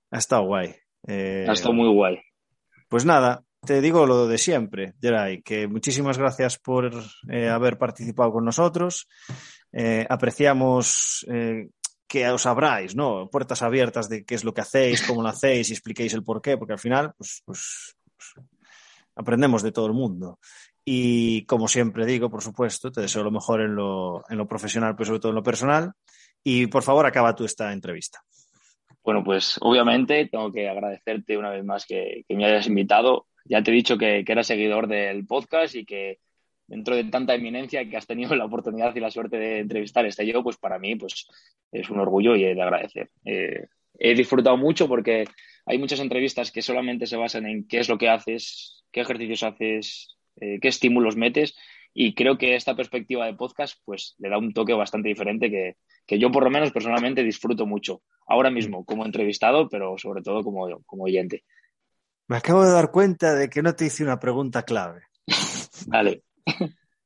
Ha estado guay. Eh, ha estado muy guay. Pues nada, te digo lo de siempre, Geray, que muchísimas gracias por eh, haber participado con nosotros. apreciamos que os abráis, ¿no? Puertas abiertas de qué es lo que hacéis, cómo lo hacéis y expliquéis el por qué, porque al final, pues, pues, pues, aprendemos de todo el mundo. Y como siempre digo, por supuesto, te deseo lo mejor en lo, en lo profesional, pero sobre todo en lo personal. Y por favor, acaba tú esta entrevista. Bueno, pues obviamente tengo que agradecerte una vez más que, me hayas invitado. Ya te he dicho que, que eras seguidor del podcast y que dentro de tanta eminencia que has tenido la oportunidad y la suerte de entrevistar este yo, pues para mí pues es un orgullo y he de agradecer. Eh, he disfrutado mucho porque hay muchas entrevistas que solamente se basan en qué es lo que haces, qué ejercicios haces, eh, qué estímulos metes y creo que esta perspectiva de podcast pues le da un toque bastante diferente que, que yo por lo menos personalmente disfruto mucho ahora mismo como entrevistado, pero sobre todo como, como oyente. Me acabo de dar cuenta de que no te hice una pregunta clave. Dale.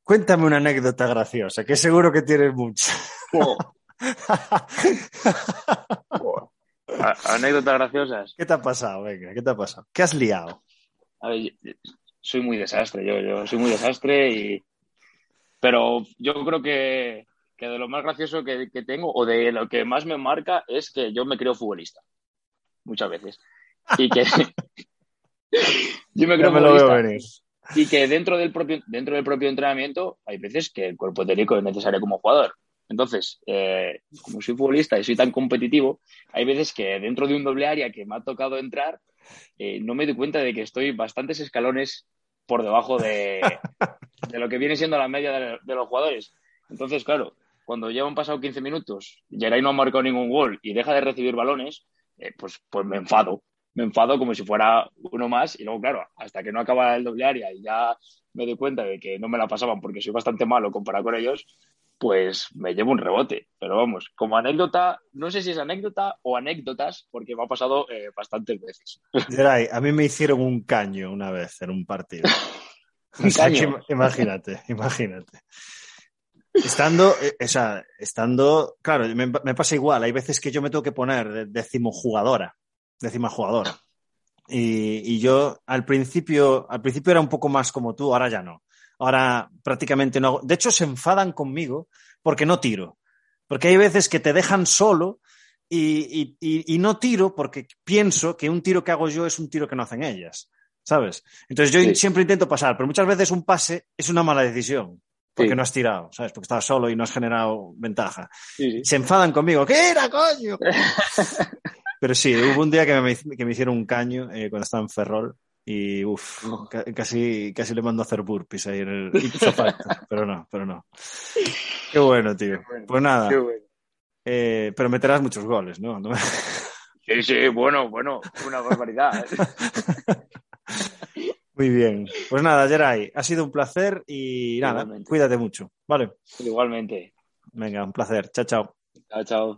Cuéntame una anécdota graciosa, que seguro que tienes muchas. Oh. Anécdotas graciosas. ¿Qué te ha pasado? Venga, ¿qué te ha pasado? ¿Qué has liado? A ver, soy muy desastre, yo, yo soy muy desastre y... Pero yo creo que, que de lo más gracioso que, que, tengo o de lo que más me marca es que yo me creo futbolista. Muchas veces. Y que... yo me creo me lo veo venir. Y que dentro del, propio, dentro del propio entrenamiento hay veces que el cuerpo técnico es necesario como jugador. Entonces, eh, como soy futbolista y soy tan competitivo, hay veces que dentro de un doble área que me ha tocado entrar, eh, no me doy cuenta de que estoy bastantes escalones por debajo de, de lo que viene siendo la media de, de, los jugadores. Entonces, claro, cuando ya han pasado 15 minutos, Geray no ha marcado ningún gol y deja de recibir balones, eh, pues, pues me enfado. Me enfado como si fuera uno más y luego, claro, hasta que no acaba el doble área y ya me doy cuenta de que no me la pasaban porque soy bastante malo comparado con ellos, pues me llevo un rebote. Pero vamos, como anécdota, no sé si es anécdota o anécdotas, porque me ha pasado eh, bastantes veces. Geray, a mí me hicieron un caño una vez en un partido. ¿Un o sea, caño? que, imagínate, imagínate. Estando, eh, o sea, estando, claro, me, me, pasa igual, hay veces que yo me tengo que poner décimo jugadora, décima jugadora. Y, y yo al principio, al principio era un poco más como tú, ahora ya no ahora prácticamente no. De hecho, se enfadan conmigo porque no tiro. Porque hay veces que te dejan solo y, y, no tiro porque pienso que un tiro que hago yo es un tiro que no hacen ellas. ¿Sabes? Entonces yo sí. siempre intento pasar, pero muchas veces un pase es una mala decisión. Porque sí. no has tirado, ¿sabes? Porque estabas solo y no has generado ventaja. Sí, se enfadan conmigo. ¿Qué era, coño? pero sí, hubo un día que me, que me hicieron un caño eh, cuando estaba en Ferrol y uff, oh. casi, casi le mando a hacer burpees ahí en el pero no, pero no. Qué bueno, tío. Qué bueno, pues nada. Qué bueno. Eh, pero meterás muchos goles, ¿no? Sí, sí, bueno, bueno, una barbaridad. ¿eh? Muy bien. Pues nada, Geray, ha sido un placer y nada, Igualmente. cuídate mucho, ¿vale? Igualmente. Venga, un placer. Chao, chao. Chao, chao.